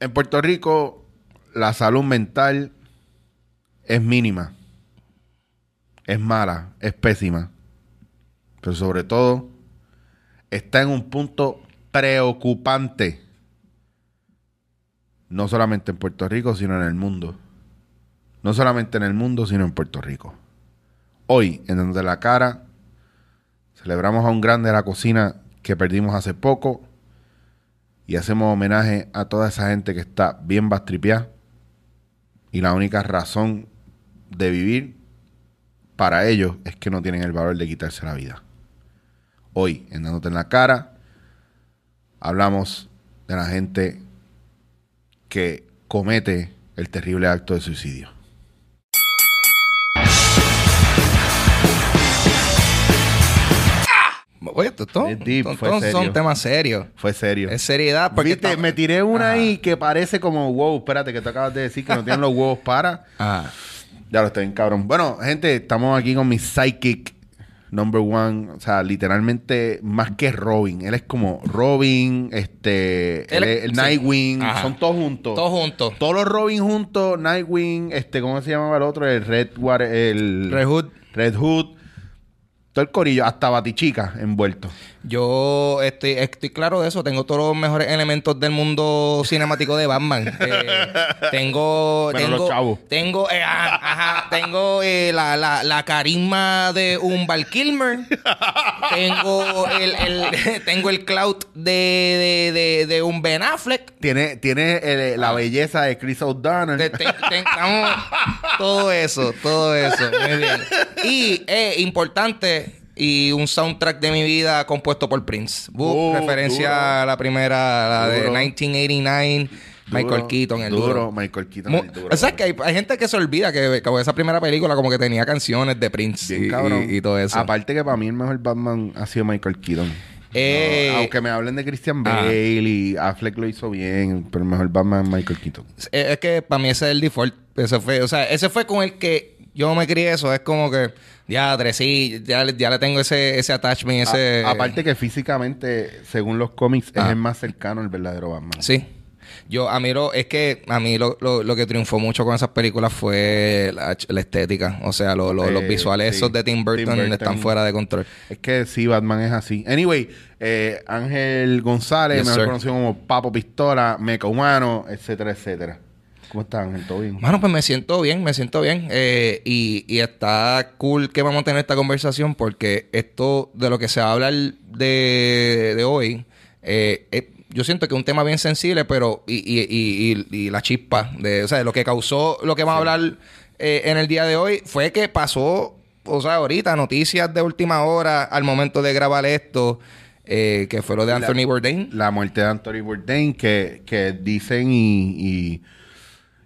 En Puerto Rico, la salud mental es mínima. Es mala, es pésima. Pero sobre todo, está en un punto preocupante. No solamente en Puerto Rico, sino en el mundo. No solamente en el mundo, sino en Puerto Rico. Hoy, en donde la cara, celebramos a un grande de la cocina que perdimos hace poco y hacemos homenaje a toda esa gente que está bien bastripeada y la única razón de vivir para ellos es que no tienen el valor de quitarse la vida. Hoy, en Dándote en la Cara, hablamos de la gente que comete el terrible acto de suicidio. Oye, Es deep, fue estos son serio. temas serios. Fue serio. Es seriedad. Porque Viste, me tiré una Ajá. ahí que parece como, wow, espérate, que tú acabas de decir que no tienen los huevos para. Ajá. Ya lo estoy en cabrón. Bueno, gente, estamos aquí con mi psychic number one. O sea, literalmente más que Robin. Él es como Robin, este, Él el sí. Nightwing. Ajá. Son todos juntos. Todos juntos. Todos los Robin juntos, Nightwing, este, ¿cómo se llamaba el otro? El Red el Red Hood. Red Hood. Todo el corillo, hasta Batichica envuelto. Yo estoy, estoy claro de eso. Tengo todos los mejores elementos del mundo cinemático de Batman. Eh, tengo. Bueno, tengo, los chavos. Tengo, eh, ajá, ajá, tengo eh, la, la, la carisma de un Val Kilmer. tengo el, el- tengo el clout de, de, de, de un Ben Affleck. Tiene, tiene eh, la belleza de Chris O'Donnell. Te- te- tengamos todo eso, todo eso. Muy bien. Y es importante y un soundtrack de mi vida compuesto por Prince. Uh, referencia duro. a la primera, la de Duro. 1989, Michael Keaton, el duro. duro. Michael Keaton, el duro. ¿Sabes que hay, hay gente que se olvida que, que esa primera película como que tenía canciones de Prince Bien y, cabrón. y- y todo eso. Aparte que para mí el mejor Batman ha sido Michael Keaton. Eh, No, aunque me hablen de Christian ah. Bale y Affleck lo hizo bien, pero el mejor Batman es Michael Keaton. Es que para mí ese es el default. Ese fue, o sea, ese fue con el que yo me crié eso. Es como que, ya, sí, ya, le- ya le tengo ese, ese attachment, ese... A- aparte que físicamente, según los cómics, Ah. es el más cercano al verdadero Batman. Sí. Yo, a mí lo, es que a mí lo, lo, lo que triunfó mucho con esas películas fue la, la estética. O sea, lo- lo- los Eh, visuales sí. esos de Tim Burton, Tim Burton. están fuera de control. Es que sí, Batman es así. Anyway, eh, Ángel González, Yes, mejor sir. conocido como Papo Pistola, Meca Humano, etcétera, etcétera. ¿Cómo estás, Ángel? ¿Todo bien? Mano, pues me siento bien, me siento bien. Eh, y, y está cool que vamos a tener esta conversación porque esto de lo que se va a hablar de, de hoy, eh, eh, yo siento que es un tema bien sensible, pero y, y, y, y- y la chispa de, o sea, lo que causó lo que vamos a hablar en el día de hoy fue que pasó, o sea, ahorita noticias de última hora al momento de grabar esto, eh, que fue lo de La- Anthony Bourdain. La muerte de Anthony Bourdain, que, que dicen y, y,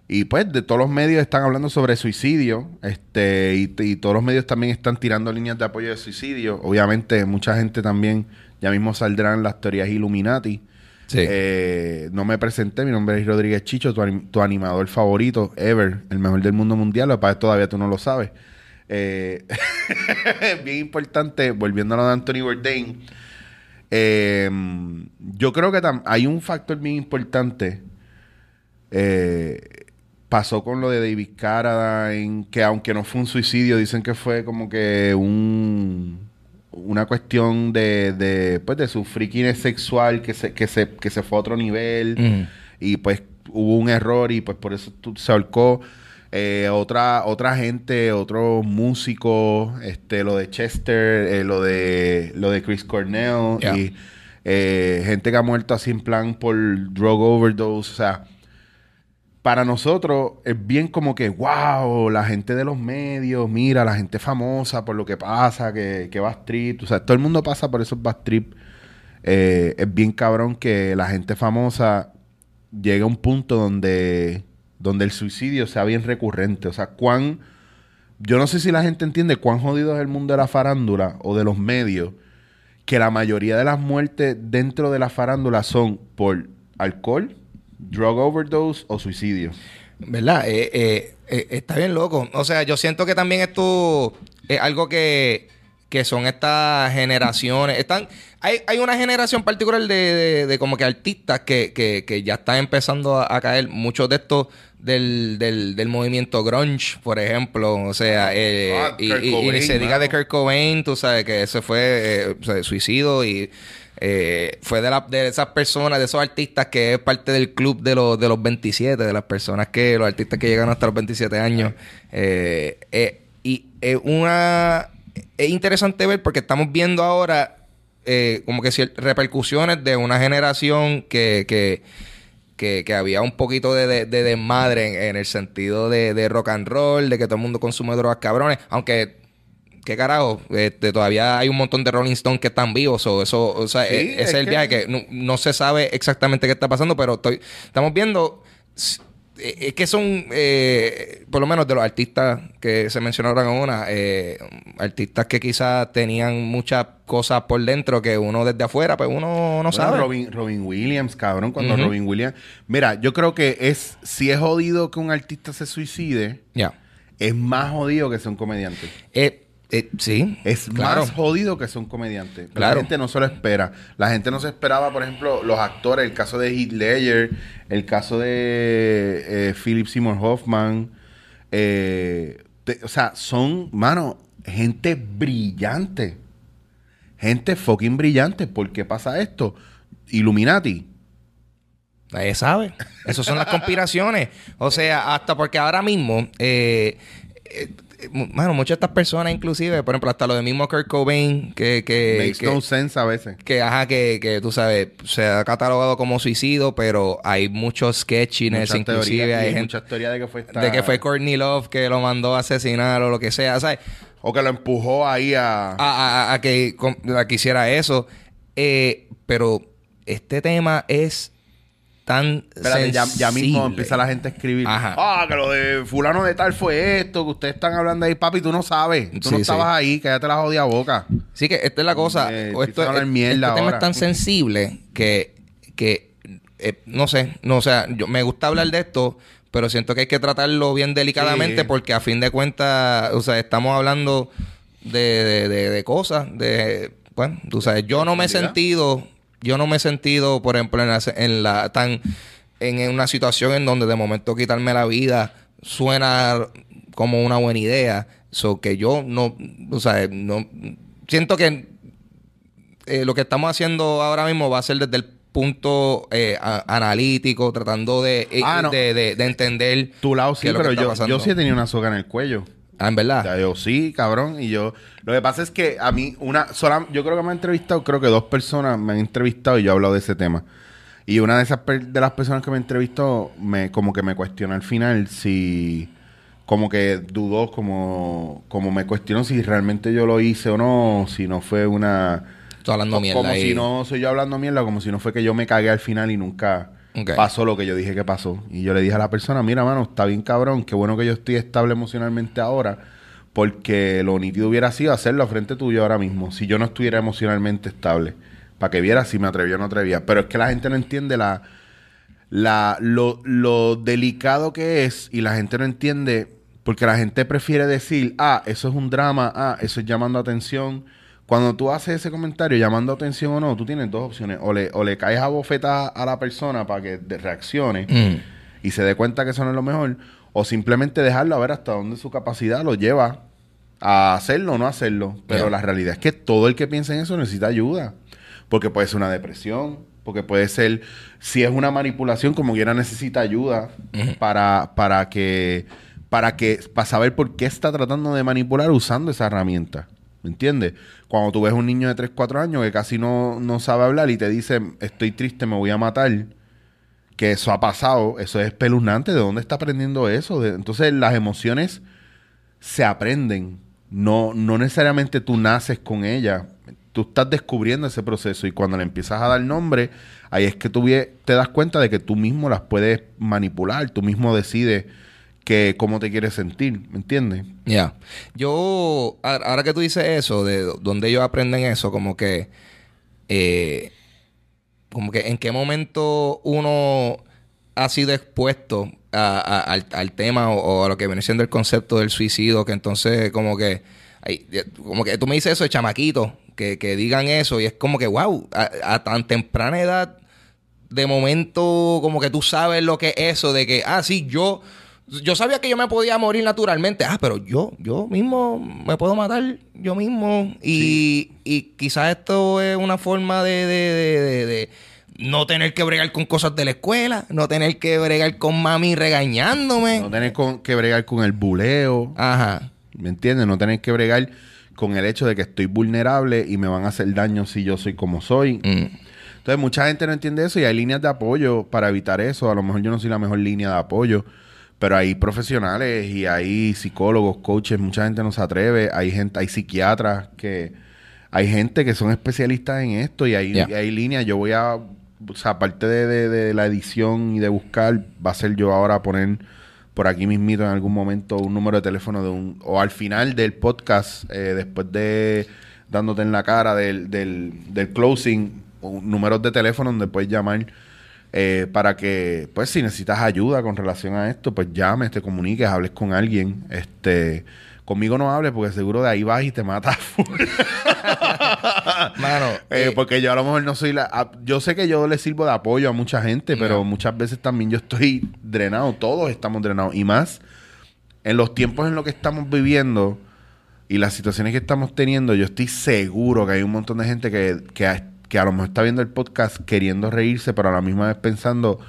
y, pues de todos los medios están hablando sobre suicidio, este, y, y todos los medios también están tirando líneas de apoyo de suicidio. Obviamente, mucha gente también, ya mismo saldrán las teorías Illuminati. Sí. Eh, no me presenté, mi nombre es Rodríguez Chicho, tu, anim- tu animador favorito, ever, el mejor del mundo mundial, lo que todavía tú no lo sabes. Eh, bien importante, volviendo a lo de Anthony Bourdain, eh, yo creo que hay un factor bien importante. eh, pasó con lo de David Carradine, que aunque no fue un suicidio, dicen que fue como que un una cuestión de, de pues de su freakiness sexual que se, que se, que se fue a otro nivel y pues hubo un error y pues por eso se ahorcó Eh, otra otra gente otros músicos este lo de Chester eh, lo de lo de Chris Cornell Yeah. y eh, gente que ha muerto así en plan por drug overdose o sea para nosotros es bien como que, wow, la gente de los medios, mira, la gente famosa por lo que pasa, que, que va strip. O sea, todo el mundo pasa por esos bad trip. Eh, es bien cabrón que la gente famosa llegue a un punto donde, donde el suicidio sea bien recurrente. O sea, cuán. Yo no sé si la gente entiende cuán jodido es el mundo de la farándula o de los medios, que la mayoría de las muertes dentro de la farándula son por alcohol drug overdose o suicidio. ¿Verdad? Eh, eh, eh, está bien loco. O sea, yo siento que también esto es algo que, que son estas generaciones. Están, hay, hay una generación particular de, de, como que artistas que, que, que ya están empezando a, caer. Muchos de estos del, del, del, movimiento grunge, por ejemplo. O sea, ah, y, y, se diga de Kurt Cobain, tú sabes que ese fue suicidio y eh, fue de, la, de esas personas, de esos artistas que es parte del club de los, de los 27, de las personas que, los artistas que llegan hasta los 27 años. Eh, eh, y es una. Es interesante ver porque estamos viendo ahora como que repercusiones de una generación que, que, que, había un poquito de, desmadre en, el sentido de, de, rock and roll, de que todo el mundo consume drogas cabrones, aunque ¿qué carajo? Este, todavía hay un montón de Rolling Stones que están vivos. O eso, o sea, e, ese es, el viaje que no, se sabe exactamente qué está pasando, pero estoy, estamos viendo. E, es que son, eh, por lo menos de los artistas que se mencionaron una, eh, artistas que quizás tenían muchas cosas por dentro que uno desde afuera, pues uno no sabe. Robin, Robin Williams, cabrón, cuando Robin Williams. Mira, yo creo que es, si es jodido que un artista se suicide, ya. es más jodido que sea un comediante. Eh, eh, sí. Es más jodido que ser un comediante. La gente no se lo espera. La gente no se esperaba, por ejemplo, los actores, el caso de Heath Ledger, el caso de eh, Philip Seymour Hoffman. Eh, o sea, son, mano, gente brillante. Gente fucking brillante. ¿Por qué pasa esto? Illuminati. Nadie sabe. Esas son las conspiraciones. O sea, hasta porque ahora mismo bueno, muchas de estas personas, inclusive, por ejemplo, hasta lo de mismo Kurt Cobain, que. que Makes no sense a veces. Que, ajá, que, que tú sabes, se ha catalogado como suicidio, pero hay muchos sketchiness, inclusive. hay muchas teorías de que fue De que fue Courtney Love que lo mandó a asesinar o lo que sea, ¿sabes? O que lo empujó ahí a. A, a, a que, a que hiciera eso. Eh, pero este tema es tan ya, mismo empieza la gente a escribir. Ah, que lo de fulano de tal fue esto, que ustedes están hablando ahí, papi, tú no sabes. Tú no estabas ahí, cállate la jodida boca. Sí, que esta es la cosa. Eh, esto, este tema es tan sensible que, que eh, no sé, no, o sea, yo, me gusta hablar de esto, pero siento que hay que tratarlo bien delicadamente porque a fin de cuentas, o sea, estamos hablando de, de, de cosas, de, bueno, tú sabes, yo no me he sentido yo no me he sentido, por ejemplo, en la, tan en una situación en donde de momento quitarme la vida suena como una buena idea. So que yo no, o sea, no siento que eh, lo que estamos haciendo ahora mismo va a ser desde el punto eh, analítico, tratando de, eh, ah, de, entender. Tu lado sí, pero yo, yo sí he tenido una soga en el cuello. Ah, en verdad. yo sí, cabrón. Y yo, lo que pasa es que a mí, una sola, yo creo que me han entrevistado, creo que dos personas me han entrevistado y yo he hablado de ese tema. Y una de esas de las personas que me entrevistó, me, como que me cuestionó al final si, como que dudó, como, como me cuestionó si realmente yo lo hice o no, si no fue una. Estoy hablando mierda. Como si no soy yo hablando mierda, como si no fue que yo me cagué al final y nunca Pasó lo que yo dije que pasó. Y yo le dije a la persona, mira, mano, está bien cabrón, qué bueno que yo estoy estable emocionalmente ahora, porque lo nítido hubiera sido hacerlo frente tuyo ahora mismo, si yo no estuviera emocionalmente estable, para que viera si me atrevía o no atrevía. Pero es que la gente no entiende la, la, lo, lo delicado que es y la gente no entiende, porque la gente prefiere decir, ah, eso es un drama, ah, eso es llamando atención cuando tú haces ese comentario llamando atención o no, tú tienes dos opciones. O le, o le caes a bofeta a la persona para que reaccione mm. y se dé cuenta que eso no es lo mejor. O simplemente dejarlo a ver hasta dónde su capacidad lo lleva a hacerlo o no hacerlo. Pero la realidad es que todo el que piensa en eso necesita ayuda. Porque puede ser una depresión, porque puede ser, si es una manipulación, como quiera necesita ayuda para, para que, para que, para saber por qué está tratando de manipular usando esa herramienta. ¿Me entiendes? Cuando tú ves un niño de 3, 4 años que casi no, no sabe hablar y te dice, estoy triste, me voy a matar, que eso ha pasado, eso es espeluznante. ¿De dónde está aprendiendo eso? De- entonces las emociones se aprenden. No, no necesariamente tú naces con ellas. Tú estás descubriendo ese proceso y cuando le empiezas a dar nombre, ahí es que tú te das cuenta de que tú mismo las puedes manipular, tú mismo decides que cómo te quieres sentir, ¿me entiendes? Ya. Yo, ahora que tú dices eso, de do- donde ellos aprenden eso, como que, eh, como que en qué momento uno ha sido expuesto al, al tema o, a lo que viene siendo el concepto del suicidio, que entonces como que, como que tú me dices eso de chamaquito, que, que digan eso y es como que, wow, a, a tan temprana edad de momento como que tú sabes lo que es eso de que, ah, sí, yo, yo sabía que yo me podía morir naturalmente, ah, pero yo, yo mismo me puedo matar yo mismo y, y quizás esto es una forma de, de, de- de- de no tener que bregar con cosas de la escuela, no tener que bregar con mami regañándome. No tener con- que bregar con el buleo, Ajá. ¿me entiendes? No tener que bregar con el hecho de que estoy vulnerable y me van a hacer daño si yo soy como soy. Mm. Entonces, mucha gente no entiende eso y hay líneas de apoyo para evitar eso. A lo mejor yo no soy la mejor línea de apoyo, pero hay profesionales y hay psicólogos, coaches, mucha gente no se atreve. Hay gente, hay psiquiatras que hay gente que son especialistas en esto y hay, y hay líneas. Yo voy a, o sea, aparte de, de- de la edición y de buscar, va a ser yo ahora poner por aquí mismito en algún momento un número de teléfono de un, o al final del podcast, eh, después de dándote en la cara del, del, del closing, números de teléfono donde puedes llamar eh, para que, pues, si necesitas ayuda con relación a esto, pues llames, te comuniques, hables con alguien. Este, conmigo no hables porque seguro de ahí vas y te matas. Mano, Eh, eh, porque yo a lo mejor no soy la... a- yo sé que yo le sirvo de apoyo a mucha gente, pero No. muchas veces también yo estoy drenado. Todos estamos drenados. Y más en los tiempos en los que estamos viviendo y las situaciones que estamos teniendo, yo estoy seguro que hay un montón de gente que, que, que a lo mejor está viendo el podcast queriendo reírse, pero a la misma vez pensando...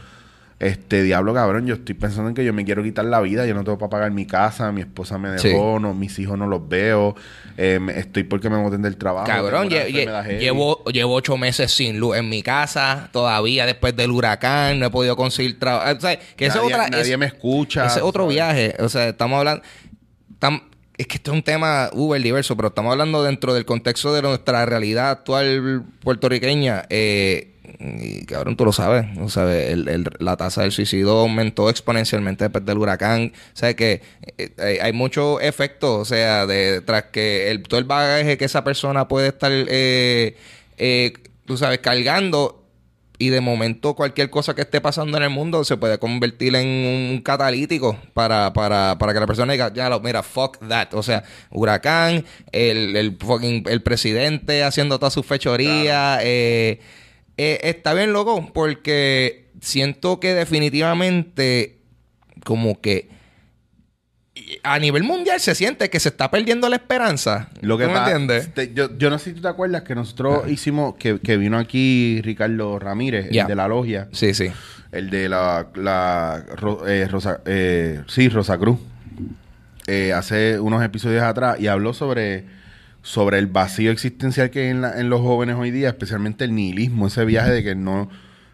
Este diablo cabrón, yo estoy pensando en que yo me quiero quitar la vida, yo no tengo para pagar mi casa, mi esposa me Sí. dejó, no, mis hijos no los veo, eh, me- estoy porque me voten del trabajo. Cabrón, lle- lle- llevo, llevo ocho meses sin luz en mi casa, todavía después del huracán, no he podido conseguir trabajo. O sea, que esa es nadie, otra. nadie es- me escucha. Ese es otro ¿sabes? viaje. O sea, estamos hablando. tam- es que esto es un tema uber diverso, pero estamos hablando dentro del contexto de nuestra realidad actual puertorriqueña. Eh, y cabrón, tú lo sabes. O sea, el- el- la tasa del suicidio aumentó exponencialmente después del huracán. O sea, que eh, hay, hay muchos efectos. O sea, de, tras que el, todo el bagaje que esa persona puede estar, eh, eh, tú sabes, cargando y de momento cualquier cosa que esté pasando en el mundo se puede convertir en un catalítico para, para, para que la persona diga, ya lo, mira, fuck that. O sea, huracán, el, el fucking el presidente haciendo todas sus fechorías. eh, eh, está bien, loco, porque siento que definitivamente como que a nivel mundial se siente que se está perdiendo la esperanza. Lo que ¿Tú me entiendes? te- yo, yo no sé si tú te acuerdas que nosotros hicimos, que, que vino aquí Ricardo Ramírez, el de la logia, Sí, sí. el de la, la Ro- eh, Rosa, eh, sí, Rosa Cruz, eh, hace unos episodios atrás y habló sobre, sobre el vacío existencial que hay en, la- en los jóvenes hoy día, especialmente el nihilismo, ese viaje de que no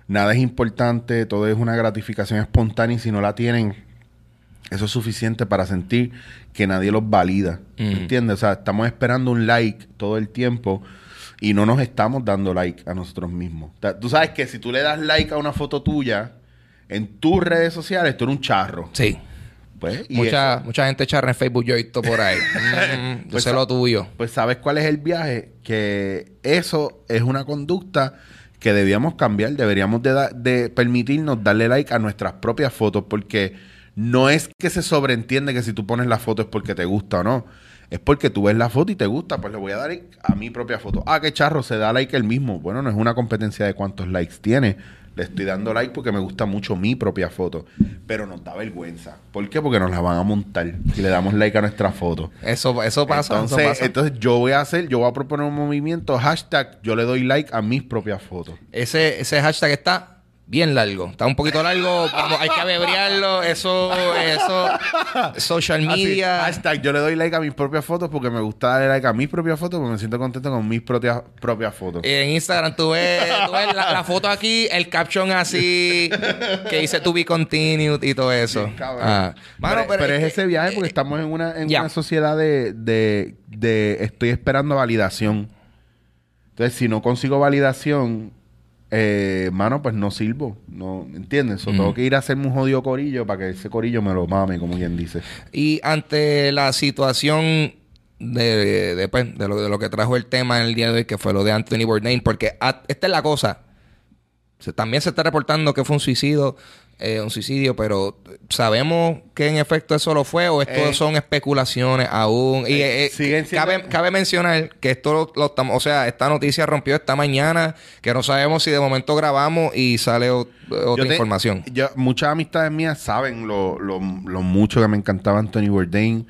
nada es importante, todo es una gratificación espontánea y si no la tienen, eso es suficiente para sentir que nadie los valida. ¿me Ujú. ¿Entiendes? O sea, estamos esperando un like todo el tiempo y no nos estamos dando like a nosotros mismos. O sea, Tú sabes que si tú le das like a una foto tuya en tus redes sociales, tú eres un charro. Sí. Pues, Mucha, eso- mucha gente charra en Facebook, yo he visto por ahí. Mm, yo Pues, sé lo tuyo. pues sabes cuál es el viaje, que eso es una conducta que debíamos cambiar, deberíamos de, de permitirnos darle like a nuestras propias fotos, porque no es que se sobreentiende que si tú pones la foto es porque te gusta o no, es porque tú ves la foto y te gusta, pues le voy a dar like a mi propia foto. Ah, qué charro, se da like el mismo. Bueno, no es una competencia de cuántos likes tiene. Le estoy dando like porque me gusta mucho mi propia foto, pero nos da vergüenza. ¿Por qué? Porque nos la van a montar si le damos like a nuestra foto. Eso, eso pasa. Entonces, eso pasa. entonces yo voy a hacer, yo voy a proponer un movimiento, hashtag, yo le doy like a mis propias fotos. ese, ese hashtag está bien largo. Está un poquito largo. vamos, hay que abreviarlo. Eso, eso. Social Así, media. hashtag, yo le doy like a mis propias fotos porque me gusta darle like a mis propias fotos porque me siento contento con mis propias, propias fotos. En Instagram tú ves, tú ves la, la foto aquí, el caption así, que dice to be continued y todo eso. Ah. Mano, pero, pero es que- ese viaje porque estamos en una, en una sociedad de, de, de estoy esperando validación. Entonces, si no consigo validación, eh, mano, pues no sirvo. No, ¿Entiendes? O Mm. tengo que ir a hacerme un jodido corillo para que ese corillo me lo mame, como quien dice. Y ante la situación de, de, pues, de lo, de lo que trajo el tema en el día de hoy, que fue lo de Anthony Bourdain, porque a- esta es la cosa. Se- también se está reportando que fue un suicidio, eh, un suicidio, pero ¿sabemos que en efecto eso lo fue o esto Eh, son especulaciones aún? Y eh, eh, siguen cabe, cabe mencionar que esto lo, o sea, esta noticia rompió esta mañana, que no sabemos si de momento grabamos y sale o- otra te- información. yo- muchas amistades mías saben lo, lo- lo mucho que me encantaba Anthony Bourdain.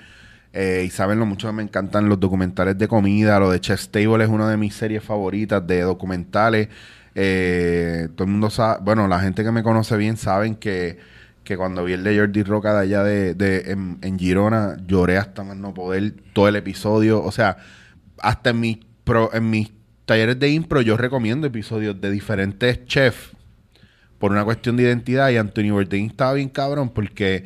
eh, y saben lo mucho que me encantan los documentales de comida. Lo de Chef's Table es una de mis series favoritas de documentales. Eh, todo el mundo sabe, bueno, la gente que me conoce bien saben que, que cuando vi el de Jordi Roca de allá de, de- en, en Girona, lloré hasta más no poder todo el episodio. O sea, hasta en mis, pro- en mis talleres de impro yo recomiendo episodios de diferentes chefs por una cuestión de identidad y Anthony Bourdain estaba bien cabrón porque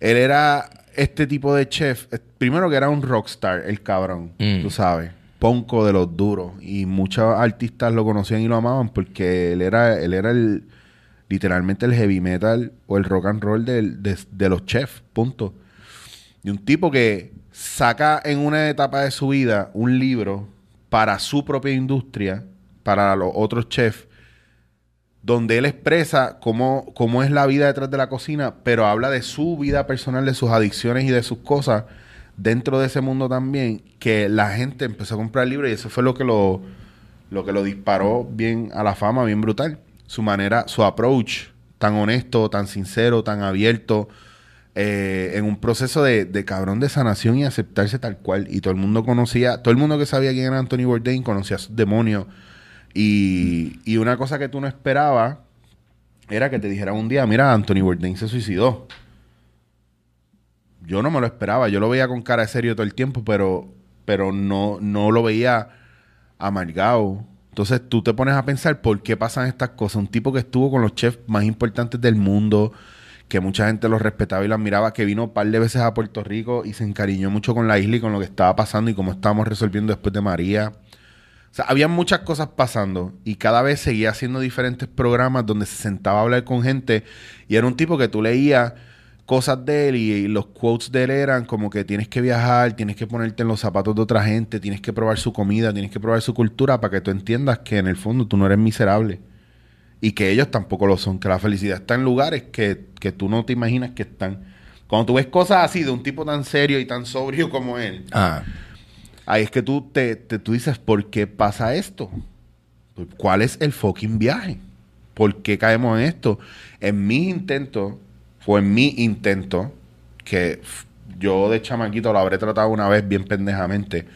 él era este tipo de chef, eh, primero que era un rockstar, el cabrón, Mm. tú sabes, ponco de los duros y muchos artistas lo conocían y lo amaban porque él era él era el literalmente el heavy metal o el rock and roll de, de los chefs, punto. Y un tipo que saca en una etapa de su vida un libro para su propia industria, para los otros chefs, donde él expresa cómo, cómo es la vida detrás de la cocina, pero habla de su vida personal, de sus adicciones y de sus cosas dentro de ese mundo también, que la gente empezó a comprar el libro y eso fue lo que lo, lo que lo disparó bien a la fama, bien brutal. Su manera, su approach tan honesto, tan sincero, tan abierto, eh, en un proceso de, de cabrón de sanación y aceptarse tal cual. Y todo el mundo conocía, todo el mundo que sabía quién era Anthony Bourdain conocía a sus demonios. Y, y una cosa que tú no esperabas era que te dijeran un día, mira, Anthony Bourdain se suicidó. Yo no me lo esperaba, yo lo veía con cara de serio todo el tiempo, pero, pero no, no lo veía amargado. Entonces tú te pones a pensar por qué pasan estas cosas. Un tipo que estuvo con los chefs más importantes del mundo, que mucha gente lo respetaba y lo admiraba, que vino un par de veces a Puerto Rico y se encariñó mucho con la isla y con lo que estaba pasando y cómo estábamos resolviendo después de María. O sea, había muchas cosas pasando y cada vez seguía haciendo diferentes programas donde se sentaba a hablar con gente y era un tipo que tú leías cosas de él y, y los quotes de él eran como que tienes que viajar, tienes que ponerte en los zapatos de otra gente, tienes que probar su comida, tienes que probar su cultura para que tú entiendas que en el fondo tú no eres miserable y que ellos tampoco lo son, que la felicidad está en lugares que, que tú no te imaginas que están. Cuando tú ves cosas así de un tipo tan serio y tan sobrio como él, Ah. Ahí es que tú te, te- tú dices, ¿por qué pasa esto? ¿Cuál es el fucking viaje? ¿Por qué caemos en esto? En mis intentos, fue mi intento, que yo de chamaquito lo habré tratado una vez bien pendejamente,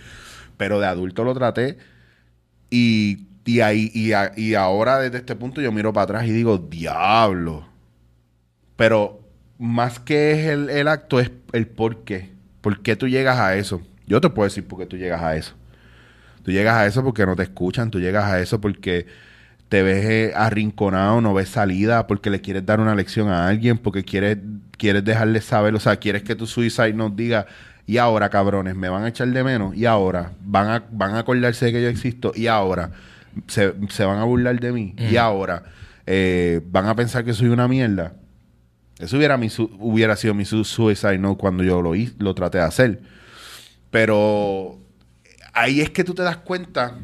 pero de adulto lo traté y, y ahí, y, y ahora desde este punto yo miro para atrás y digo, diablo. Pero más que es el, el acto, es el por qué. ¿Por qué tú llegas a eso? Yo te puedo decir por qué tú llegas a eso. Tú llegas a eso porque no te escuchan, tú llegas a eso porque te ves eh, arrinconado, no ves salida, porque le quieres dar una lección a alguien, porque quieres, quieres dejarle saber, o sea, quieres que tu suicide nos diga, y ahora, cabrones, me van a echar de menos, y ahora, van a, van a acordarse de que yo existo, y ahora, se, se van a burlar de mí, y ahora, eh, van a pensar que soy una mierda. Eso hubiera, mi su- hubiera sido mi su- suicide note cuando yo lo, lo traté de hacer. Pero ahí es que tú te das cuenta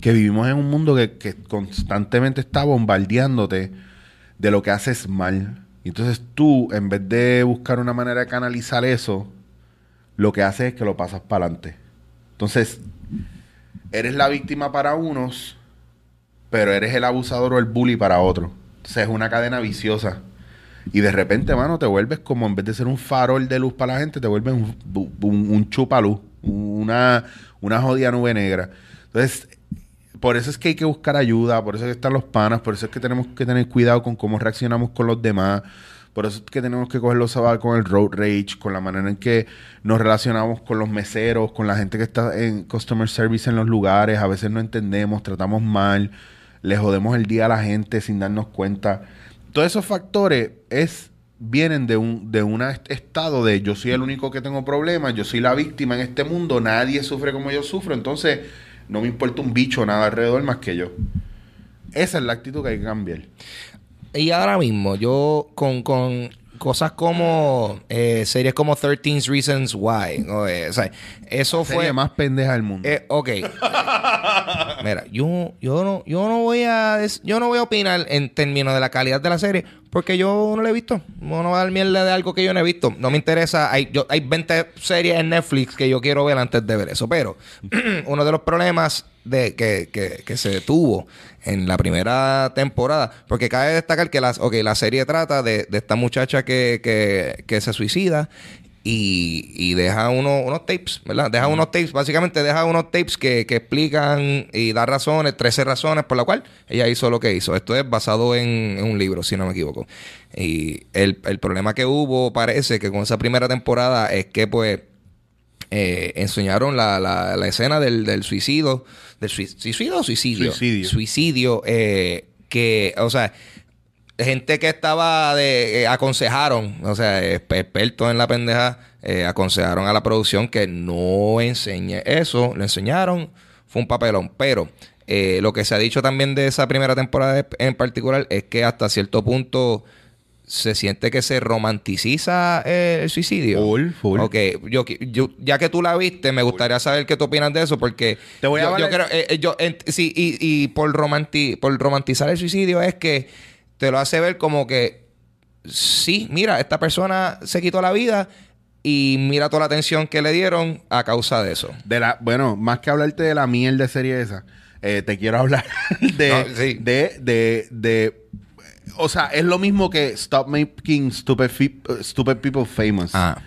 que vivimos en un mundo que, que constantemente está bombardeándote de lo que haces mal. Y entonces tú, en vez de buscar una manera de canalizar eso, lo que haces es que lo pasas para adelante. Entonces, eres la víctima para unos, pero eres el abusador o el bully para otros. Entonces es una cadena viciosa. Y de repente, mano, te vuelves como en vez de ser un farol de luz para la gente, te vuelves un, un, chupaluz, una, una jodida nube negra. Entonces, por eso es que hay que buscar ayuda, por eso es que están los panas, por eso es que tenemos que tener cuidado con cómo reaccionamos con los demás. Por eso es que tenemos que cogerlo sabal con el road rage, con la manera en que nos relacionamos con los meseros, con la gente que está en customer service en los lugares. A veces no entendemos, tratamos mal, le jodemos el día a la gente sin darnos cuenta. Todos esos factores es, vienen de un de un estado de yo soy el único que tengo problemas, yo soy la víctima en este mundo, nadie sufre como yo sufro, entonces no me importa un bicho nada alrededor más que yo. Esa es la actitud que hay que cambiar. Y ahora mismo, yo con, con cosas como eh, series como 13 Reasons Why. Eh, o sea, eso fue. más pendeja del mundo. Eh, ok. Mira, yo, yo, no, yo, no voy a, yo no voy a opinar en términos de la calidad de la serie porque yo no la he visto. No, voy a dar mierda de algo que yo no he visto. No me interesa. Hay, yo, hay 20 series en Netflix que yo quiero ver antes de ver eso. Pero uno de los problemas de, que, que, que se tuvo en la primera temporada. Porque cabe destacar que las, okay, la serie trata de, de esta muchacha que, que, que se suicida y, y, deja uno, unos tapes, ¿verdad? Deja unos tapes, básicamente deja unos tapes que, que, explican y da razones, 13 razones por la cual ella hizo lo que hizo. Esto es basado en, un libro, si no me equivoco. Y el, el, problema que hubo parece que con esa primera temporada es que pues eh, enseñaron la, la, la escena del, del suicidio ¿Del suicidio o suicidio? Suicidio. Suicidio. Eh, que, o sea, gente que estaba de. Eh, aconsejaron, o sea, expertos en la pendeja, eh, aconsejaron a la producción que no enseñe eso. Le enseñaron, fue un papelón. Pero lo que se ha dicho también de esa primera temporada en particular es que hasta cierto punto se siente que se romanticiza el suicidio. Full, full. Ok, yo, ya que tú la viste, me gustaría saber qué tú opinas de eso, porque Te voy a yo, creo, eh, eh, yo sí, y, y por, romanti por romantizar el suicidio es que te lo hace ver como que sí, mira, esta persona se quitó la vida y mira toda la atención que le dieron a causa de eso. De la, bueno, más que hablarte de la miel de serie esa, eh, te quiero hablar de, de, de, de o sea, es lo mismo que Stop Making Stupid, stupid People Famous. Ah.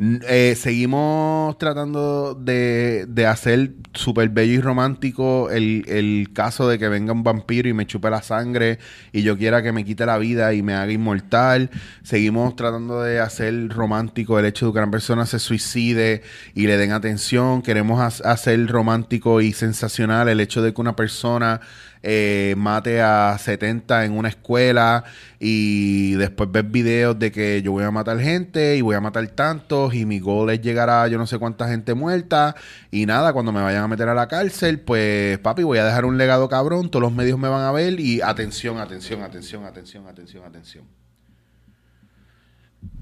Eh, seguimos tratando de, de hacer súper bello y romántico el, el, caso de que venga un vampiro y me chupe la sangre y yo quiera que me quite la vida y me haga inmortal. Seguimos tratando de hacer romántico el hecho de que una persona se suicide y le den atención. Queremos hacer romántico y sensacional el hecho de que una persona eh, mate a 70 en una escuela y después ver videos de que yo voy a matar gente y voy a matar tantos y mi gol es llegar a yo no sé cuánta gente muerta y nada, cuando me vayan a meter a la cárcel, pues papi, voy a dejar un legado cabrón, todos los medios me van a ver y atención, atención, atención, atención, atención, atención.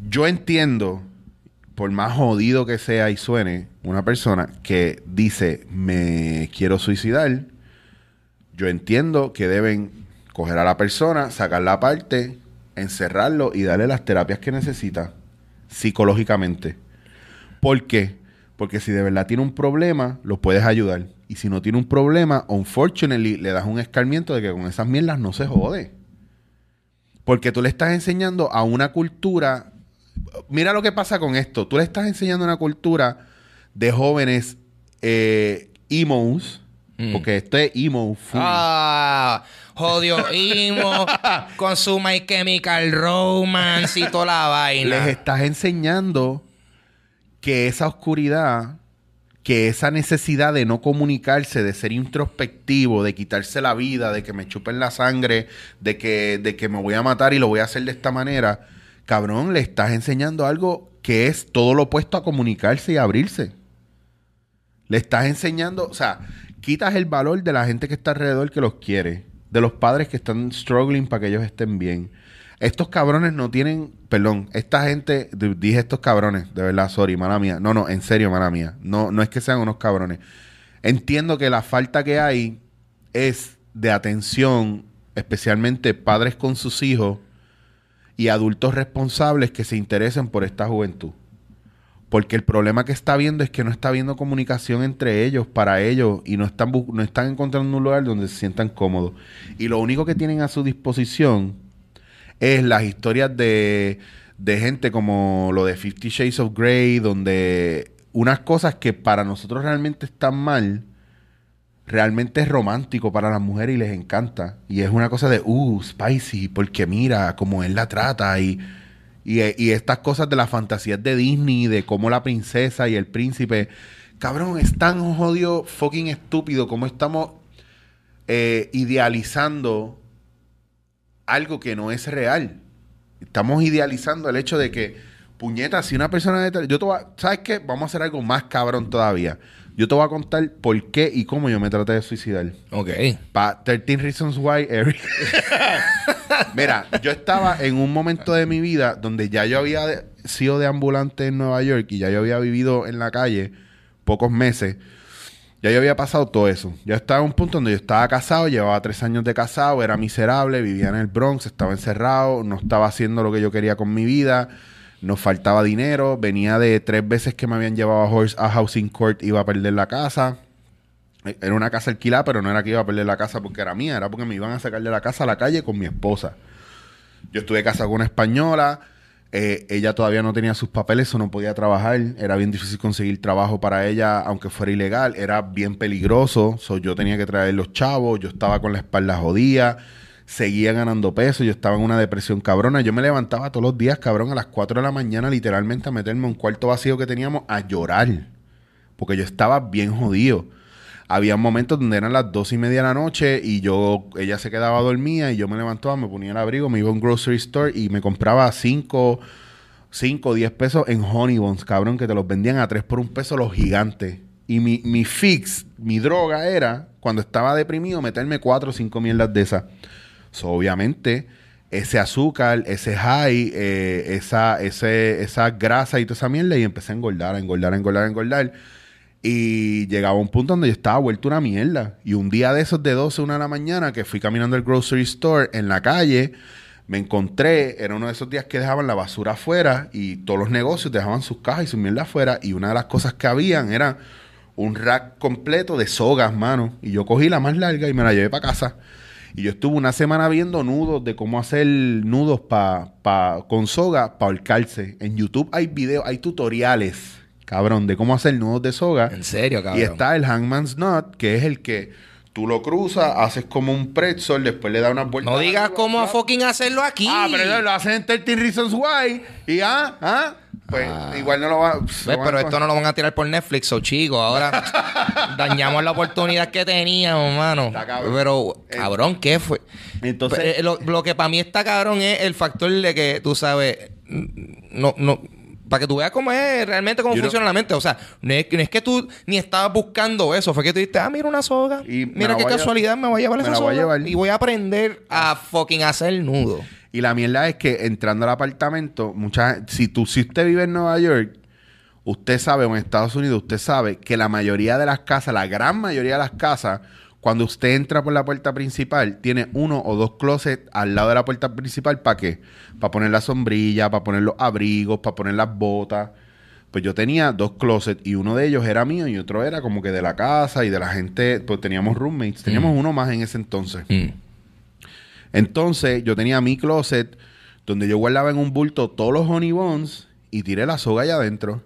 Yo entiendo, por más jodido que sea y suene, una persona que dice me quiero suicidar, yo entiendo que deben coger a la persona, sacarla aparte, encerrarlo y darle las terapias que necesita psicológicamente. ¿Por qué? Porque si de verdad tiene un problema, lo puedes ayudar. Y si no tiene un problema, unfortunately, le das un escarmiento de que con esas mierdas no se jode. Porque tú le estás enseñando a una cultura. Mira lo que pasa con esto. Tú le estás enseñando a una cultura de jóvenes eh, emos Mm. Porque esto es emo Ah, jodio emo con su My Chemical Romance y toda la vaina. Les estás enseñando que esa oscuridad, que esa necesidad de no comunicarse, de ser introspectivo, de quitarse la vida, de que me chupen la sangre, de que, de que me voy a matar y lo voy a hacer de esta manera, cabrón, le estás enseñando algo que es todo lo opuesto a comunicarse y abrirse. Le estás enseñando, o sea, quitas el valor de la gente que está alrededor que los quiere, de los padres que están struggling para que ellos estén bien. Estos cabrones no tienen, perdón, esta gente, dije estos cabrones, de verdad, sorry, mala mía. No, no, en serio, mala mía. No, no es que sean unos cabrones. Entiendo que la falta que hay es de atención, especialmente padres con sus hijos y adultos responsables que se interesen por esta juventud. Porque el problema que está viendo es que no está habiendo comunicación entre ellos, para ellos, y no están, no están encontrando un lugar donde se sientan cómodos. Y lo único que tienen a su disposición es las historias de, de gente como lo de Fifty Shades of Grey, donde unas cosas que para nosotros realmente están mal, realmente es romántico para las mujeres y les encanta. Y es una cosa de, uh, spicy, porque mira cómo él la trata y, y, y estas cosas de las fantasías de Disney, de cómo la princesa y el príncipe, cabrón, es tan jodido, fucking estúpido, como estamos eh, idealizando algo que no es real. Estamos idealizando el hecho de que, puñeta, si una persona de... Yo te voy a- ¿Sabes qué? Vamos a hacer algo más cabrón todavía. Yo te voy a contar por qué y cómo yo me traté de suicidar. Ok. Pa 13 Reasons Why, Eric. Mira, yo estaba en un momento de mi vida donde ya yo había de- sido deambulante en Nueva York y ya yo había vivido en la calle pocos meses. Ya yo había pasado todo eso. Ya estaba en un punto donde yo estaba casado, llevaba tres años de casado, era miserable, vivía en el Bronx, estaba encerrado, no estaba haciendo lo que yo quería con mi vida, nos faltaba dinero, venía de tres veces que me habían llevado a, Horse, a Housing Court, iba a perder la casa. Era una casa alquilada, pero no era que iba a perder la casa porque era mía, era porque me iban a sacar de la casa a la calle con mi esposa. Yo estuve casado con una española, eh, ella todavía no tenía sus papeles, o no podía trabajar, era bien difícil conseguir trabajo para ella, aunque fuera ilegal, era bien peligroso, so, yo tenía que traer los chavos, yo estaba con la espalda jodida, seguía ganando peso, yo estaba en una depresión cabrona, yo me levantaba todos los días, cabrón, a las 4 de la mañana literalmente a meterme a un cuarto vacío que teníamos a llorar, porque yo estaba bien jodido. Había momentos donde eran las dos y media de la noche y yo, ella se quedaba dormida y yo me levantaba, me ponía el abrigo, me iba a un grocery store y me compraba cinco, cinco, diez pesos en honey buns, cabrón, que te los vendían a tres por un peso los gigantes. Y mi, mi fix, mi droga era, cuando estaba deprimido, meterme cuatro o cinco mierdas de esas. So, obviamente, ese azúcar, ese high, eh, esa, ese, esa grasa y toda esa mierda, y empecé a engordar, a engordar, a engordar, a engordar. Y llegaba un punto donde yo estaba vuelto una mierda. Y un día de esos de 12, una de la mañana, que fui caminando al grocery store en la calle, me encontré, era uno de esos días que dejaban la basura afuera y todos los negocios dejaban sus cajas y su mierda afuera. Y una de las cosas que habían era un rack completo de sogas, mano. Y yo cogí la más larga y me la llevé para casa. Y yo estuve una semana viendo nudos de cómo hacer nudos pa, pa- con soga para ahorcarse. En YouTube hay videos, hay tutoriales, cabrón, de cómo hacer nudos de soga. En serio, cabrón. Y está el Hangman's Knot, que es el que tú lo cruzas, haces como un pretzel, después le das una vuelta. No digas cómo a fucking hacerlo aquí. Ah, pero lo hacen en 13 Reasons Why. Y ah, ah, pues igual no lo va ¿Ves? lo van Pero a- esto no lo van a tirar por Netflix, o chicos. Ahora dañamos la oportunidad que teníamos, mano. Está cabrón. Pero, Eh, cabrón, ¿qué fue? Entonces- Eh, lo, lo que para mí está cabrón es el factor de que tú sabes, no, no, para que tú veas cómo es realmente cómo Yo no- funciona la mente. O sea, no es, no es que tú ni estabas buscando eso, fue que tú dijiste, ah, mira una soga. Y mira qué a- casualidad, me voy a llevar me esa la voy a soga. llevar. Y voy a aprender a fucking hacer nudo. Y la mierda es que entrando al apartamento, mucha, si tú, si usted vive en Nueva York, usted sabe, o en Estados Unidos, usted sabe que la mayoría de las casas, la gran mayoría de las casas, cuando usted entra por la puerta principal, tiene uno o dos closets al lado de la puerta principal, ¿para qué? Para poner la sombrilla, para poner los abrigos, para poner las botas. Pues yo tenía dos closets y uno de ellos era mío y otro era como que de la casa y de la gente, pues teníamos roommates, teníamos uno más en ese entonces. Mm. Entonces, yo tenía mi closet donde yo guardaba en un bulto todos los honey buns y tiré la soga allá adentro.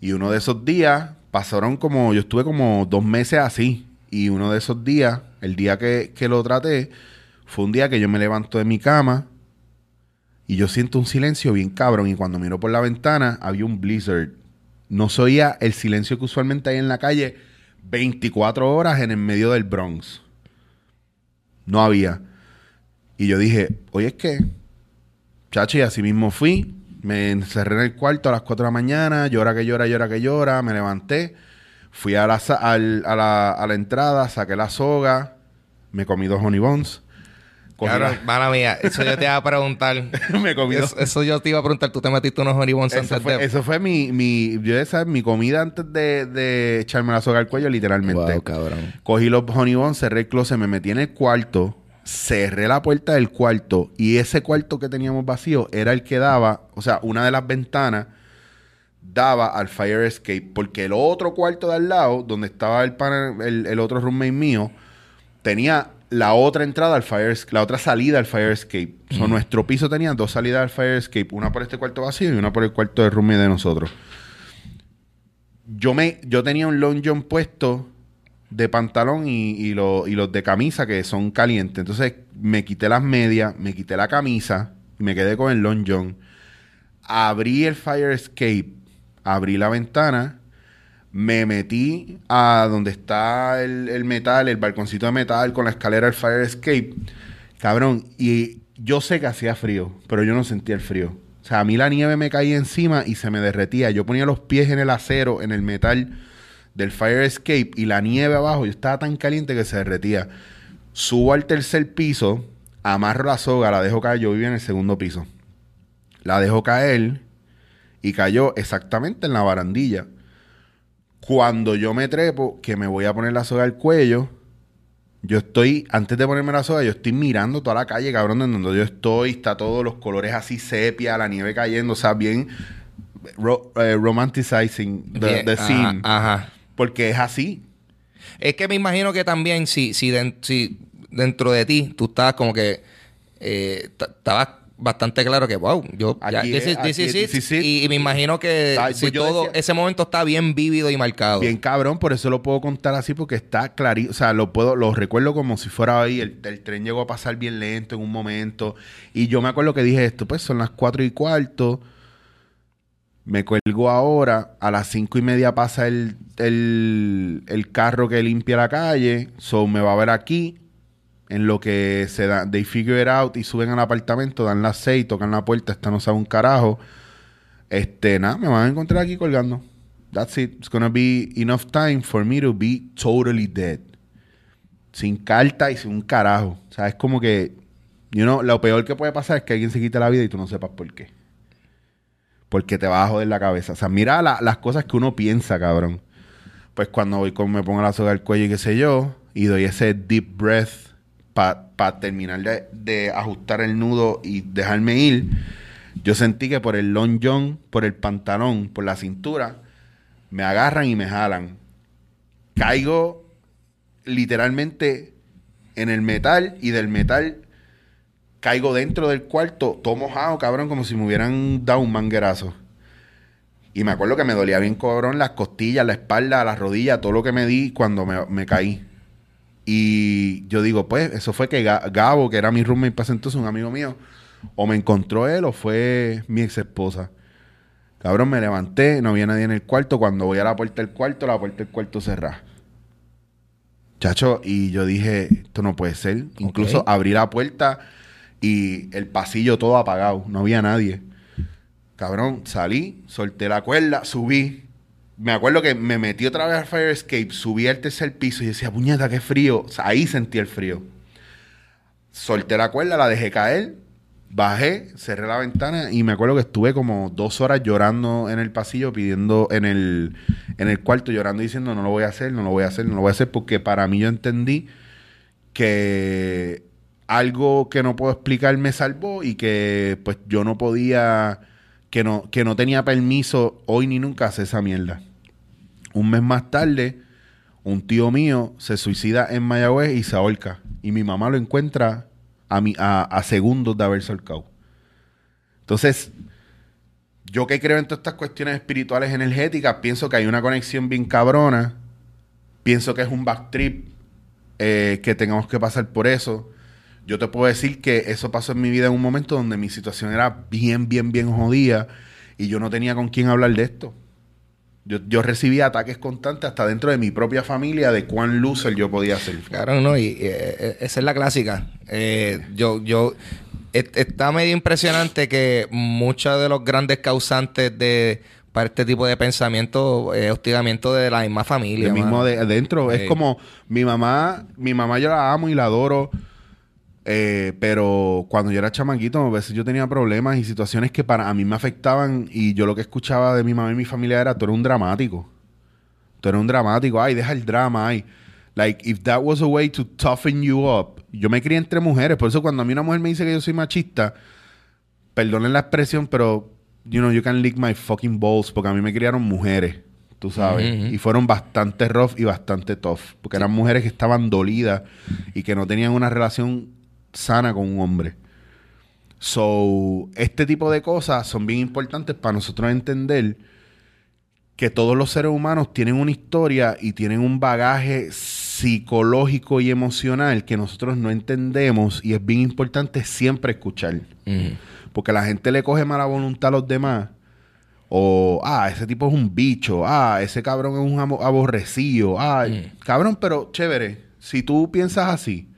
Y uno de esos días pasaron como, yo estuve como dos meses así. Y uno de esos días, el día que, que lo traté, fue un día que yo me levanto de mi cama y yo siento un silencio bien cabrón. Y cuando miro por la ventana, había un blizzard. No se oía el silencio que usualmente hay en la calle 24 horas en el medio del Bronx. No había. Y yo dije, oye, es que, chachi, así mismo fui. Me encerré en el cuarto a las 4 de la mañana, llora que llora, llora que llora. Me levanté, fui a la, al- a la, a la entrada, saqué la soga, me comí dos honey buns. cogí Cabrón, mala mía, eso yo te iba a preguntar. me comí eso, eso yo te iba a preguntar. Tú te metiste unos honeybuns Eso antes fue, de... eso fue mi, mi, yo esa, mi comida antes de, de echarme la soga al cuello, literalmente. Wow, cabrón. Cogí los honey buns, cerré el closet, me metí en el cuarto, cerré la puerta del cuarto y ese cuarto que teníamos vacío era el que daba, o sea, una de las ventanas daba al fire escape porque el otro cuarto de al lado, donde estaba el, pana- el, el otro roommate mío, tenía la otra entrada al fire la otra salida al fire escape. So, nuestro piso tenía dos salidas al fire escape, una por este cuarto vacío y una por el cuarto de roommate de nosotros. Yo me yo tenía un long john puesto de pantalón y, y, lo- y los de camisa que son calientes. Entonces me quité las medias, me quité la camisa y me quedé con el long john. Abrí el fire escape, abrí la ventana, me metí a donde está el, metal, el balconcito de metal con la escalera del fire escape. Cabrón, y yo sé que hacía frío, pero yo no sentía el frío. O sea, a mí la nieve me caía encima y se me derretía. Yo ponía los pies en el acero, en el metal del fire escape y la nieve abajo, yo estaba tan caliente que se derretía. Subo al tercer piso, amarro la soga, la dejo caer. Yo vivía en el segundo piso. La dejo caer y cayó exactamente en la barandilla. Cuando yo me trepo, que me voy a poner la soga al cuello, yo estoy, antes de ponerme la soga, yo estoy mirando toda la calle, cabrón, en donde yo estoy, está todos los colores así sepia, la nieve cayendo, o sea, bien ro- eh, romanticizing the, Bien, the ajá, scene. Ajá. Porque es así. Es que me imagino que también si, si, den- si dentro de ti tú estabas como que eh, estabas bastante claro que wow, yo ya, Aquí this es- is- this aquí is es- it. this is it. Y, y me imagino que Ay, si pues todo decía- ese momento está bien vívido y marcado. Bien cabrón, por eso lo puedo contar así porque está clarito, o sea, lo puedo, lo recuerdo como si fuera ahí, el, el tren llegó a pasar bien lento en un momento y yo me acuerdo que dije esto, pues son las cuatro y cuarto, me cuelgo ahora, a las cinco y media pasa el, el, el carro que limpia la calle, so me va a ver aquí, en lo que se da, they figure it out y suben al apartamento, dan las seis, tocan la puerta, esta no sabe un carajo, este, nada, me van a encontrar aquí colgando. That's it. It's gonna be enough time for me to be totally dead. Sin carta y sin un carajo. O sea, es como que, you know, lo peor que puede pasar es que alguien se quite la vida y tú no sepas por qué. Porque te va a joder la cabeza. O sea, mira la- las cosas que uno piensa, cabrón. Pues cuando voy con, me pongo la soga al cuello y qué sé yo, y doy ese deep breath para terminar de, de ajustar el nudo y dejarme ir, yo sentí que por el long john, por el pantalón, por la cintura, me agarran y me jalan. Caigo literalmente en el metal y del metal caigo dentro del cuarto, todo mojado, cabrón, como si me hubieran dado un manguerazo. Y me acuerdo que me dolía bien, cabrón, las costillas, la espalda, las rodillas, todo lo que me di cuando me caí. Y yo digo, pues, eso fue que Ga- Gabo, que era mi roommate para entonces, un amigo mío, o me encontró él o fue mi ex esposa. Cabrón, me levanté, no había nadie en el cuarto. Cuando voy a la puerta del cuarto, la puerta del cuarto cerrada. Chacho, y yo dije, esto no puede ser. Incluso abrí la puerta y el pasillo todo apagado, no había nadie. Cabrón, salí, solté la cuerda, subí. Me acuerdo que me metí otra vez al fire escape, subí al tercer piso y decía, puñeta, qué frío. Ahí sentí el frío. Solté la cuerda, la dejé caer, bajé, cerré la ventana y me acuerdo que estuve como dos horas llorando en el pasillo, pidiendo en el, en el cuarto, llorando diciendo, no lo voy a hacer, no lo voy a hacer, no lo voy a hacer, porque para mí yo entendí que algo que no puedo explicar me salvó y que pues yo no podía, que no, que no tenía permiso hoy ni nunca hacer esa mierda. Un mes más tarde, un tío mío se suicida en Mayagüez y se ahorca. Y mi mamá lo encuentra a, mi, a, a segundos de haberse ahorcado. Entonces, yo que creo en todas estas cuestiones espirituales energéticas, pienso que hay una conexión bien cabrona. Pienso que es un backtrip eh, que tengamos que pasar por eso. Yo te puedo decir que eso pasó en mi vida en un momento donde mi situación era bien, bien, bien jodida y yo no tenía con quién hablar de esto. Yo, yo recibía ataques constantes hasta dentro de mi propia familia de cuán loser yo podía ser. Claro, no, y, eh, eh, esa es la clásica. Eh, yo, yo, et- está medio impresionante que muchos de los grandes causantes de para este tipo de pensamiento es hostigamiento de la misma familia. El mismo de, adentro. Sí. Es como mi mamá, mi mamá yo la amo y la adoro. Eh, pero cuando yo era chamaquito, a veces yo tenía problemas y situaciones que para a mí me afectaban. Y yo lo que escuchaba de mi mamá y mi familia era: tú eres un dramático. Tú eres un dramático. Ay, deja el drama. Ay. Like, if that was a way to toughen you up. Yo me crié entre mujeres. Por eso, cuando a mí una mujer me dice que yo soy machista, perdonen la expresión, pero, you know, you can lick my fucking balls. Porque a mí me criaron mujeres, tú sabes. Y fueron bastante rough y bastante tough. Porque eran mujeres que estaban dolidas y que no tenían una relación sana con un hombre. So, este tipo de cosas son bien importantes para nosotros entender que todos los seres humanos tienen una historia y tienen un bagaje psicológico y emocional que nosotros no entendemos y es bien importante siempre escuchar. Porque la gente le coge mala voluntad a los demás. O, ah, ese tipo es un bicho. Ah, ese cabrón es un aborrecido. Ah, cabrón, pero chévere. Si tú piensas así,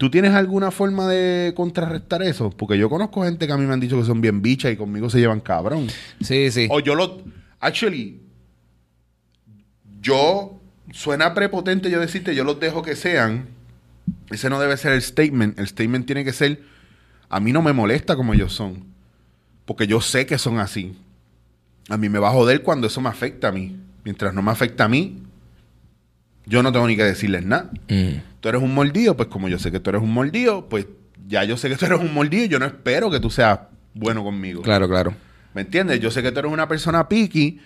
¿tú tienes alguna forma de contrarrestar eso? Porque yo conozco gente que a mí me han dicho que son bien bichas y conmigo se llevan cabrón. Sí, sí. O yo lo. Actually, yo. Suena prepotente yo decirte, yo los dejo que sean. Ese no debe ser el statement. El statement tiene que ser. A mí no me molesta como ellos son. Porque yo sé que son así. A mí me va a joder cuando eso me afecta a mí. Mientras no me afecta a mí, yo no tengo ni que decirles nada. Ujú. Tú eres un mordido, pues como yo sé que tú eres un mordido, pues ya yo sé que tú eres un mordido. Yo no espero que tú seas bueno conmigo. Claro, claro. ¿Me entiendes? Yo sé que tú eres una persona picky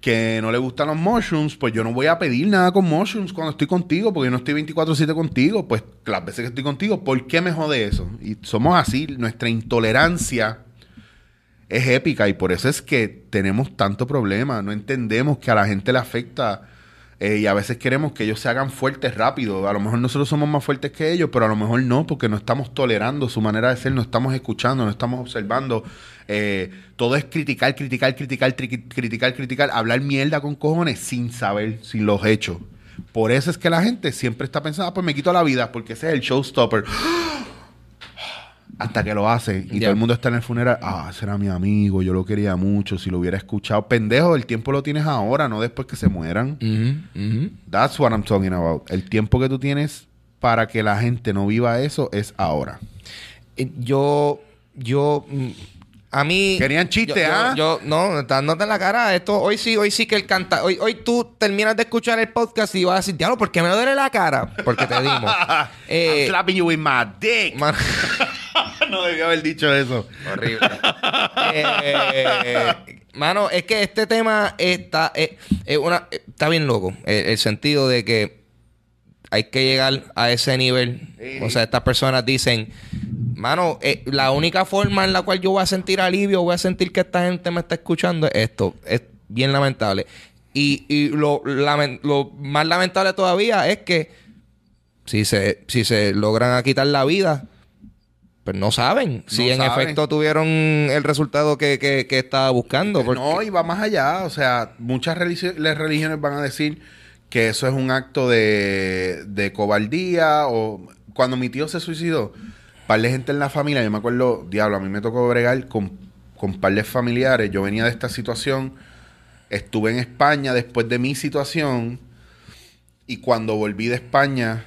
que no le gustan los mushrooms, pues yo no voy a pedir nada con mushrooms cuando estoy contigo, porque yo no estoy 24/7 contigo, pues las veces que estoy contigo, ¿por qué me jode eso? Y somos así, nuestra intolerancia es épica y por eso es que tenemos tanto problema, no entendemos que a la gente le afecta eh, y a veces queremos que ellos se hagan fuertes rápido. A lo mejor nosotros somos más fuertes que ellos, pero a lo mejor no, porque no estamos tolerando su manera de ser, no estamos escuchando, no estamos observando. Eh, todo es criticar, criticar, criticar, criticar, criticar, hablar mierda con cojones sin saber, sin los hechos. Por eso es que la gente siempre está pensando, ah, pues me quito la vida, porque ese es el showstopper. Hasta que lo hace y todo el mundo está en el funeral. Ah, ese era mi amigo, yo lo quería mucho. Si lo hubiera escuchado, pendejo, el tiempo lo tienes ahora, no después que se mueran. That's what I'm talking about. El tiempo que tú tienes para que la gente no viva eso es ahora. Eh, Yo, yo, mm, a mí... Querían chiste, yo- yo- ¿ah? Yo, no, dándote en la cara. Esto, hoy sí, hoy sí que el canta... Hoy, hoy tú terminas de escuchar el podcast y vas a decir, diablo, ¿por qué me duele la cara? Porque te dimos. Eh, I'm slapping you with my dick. man- no debía haber dicho eso. Horrible. Eh, mano, es que este tema está, eh, es una, está bien loco. El, el sentido de que hay que llegar a ese nivel. Sí. O sea, estas personas dicen, mano, eh, la única forma en la cual yo voy a sentir alivio, voy a sentir que esta gente me está escuchando es esto. Es bien lamentable. Y, y lo, lo más lamentable todavía es que si se, si se logran quitar la vida, pues no saben si No en saben. efecto tuvieron el resultado que, que, que estaba buscando. porque- No, y va más allá. O sea, muchas las religiones van a decir que eso es un acto de, de cobardía. O cuando mi tío se suicidó, par de gente en la familia, yo me acuerdo, diablo, a mí me tocó bregar con, con par de familiares. Yo venía de esta situación, estuve en España después de mi situación. Y cuando volví de España,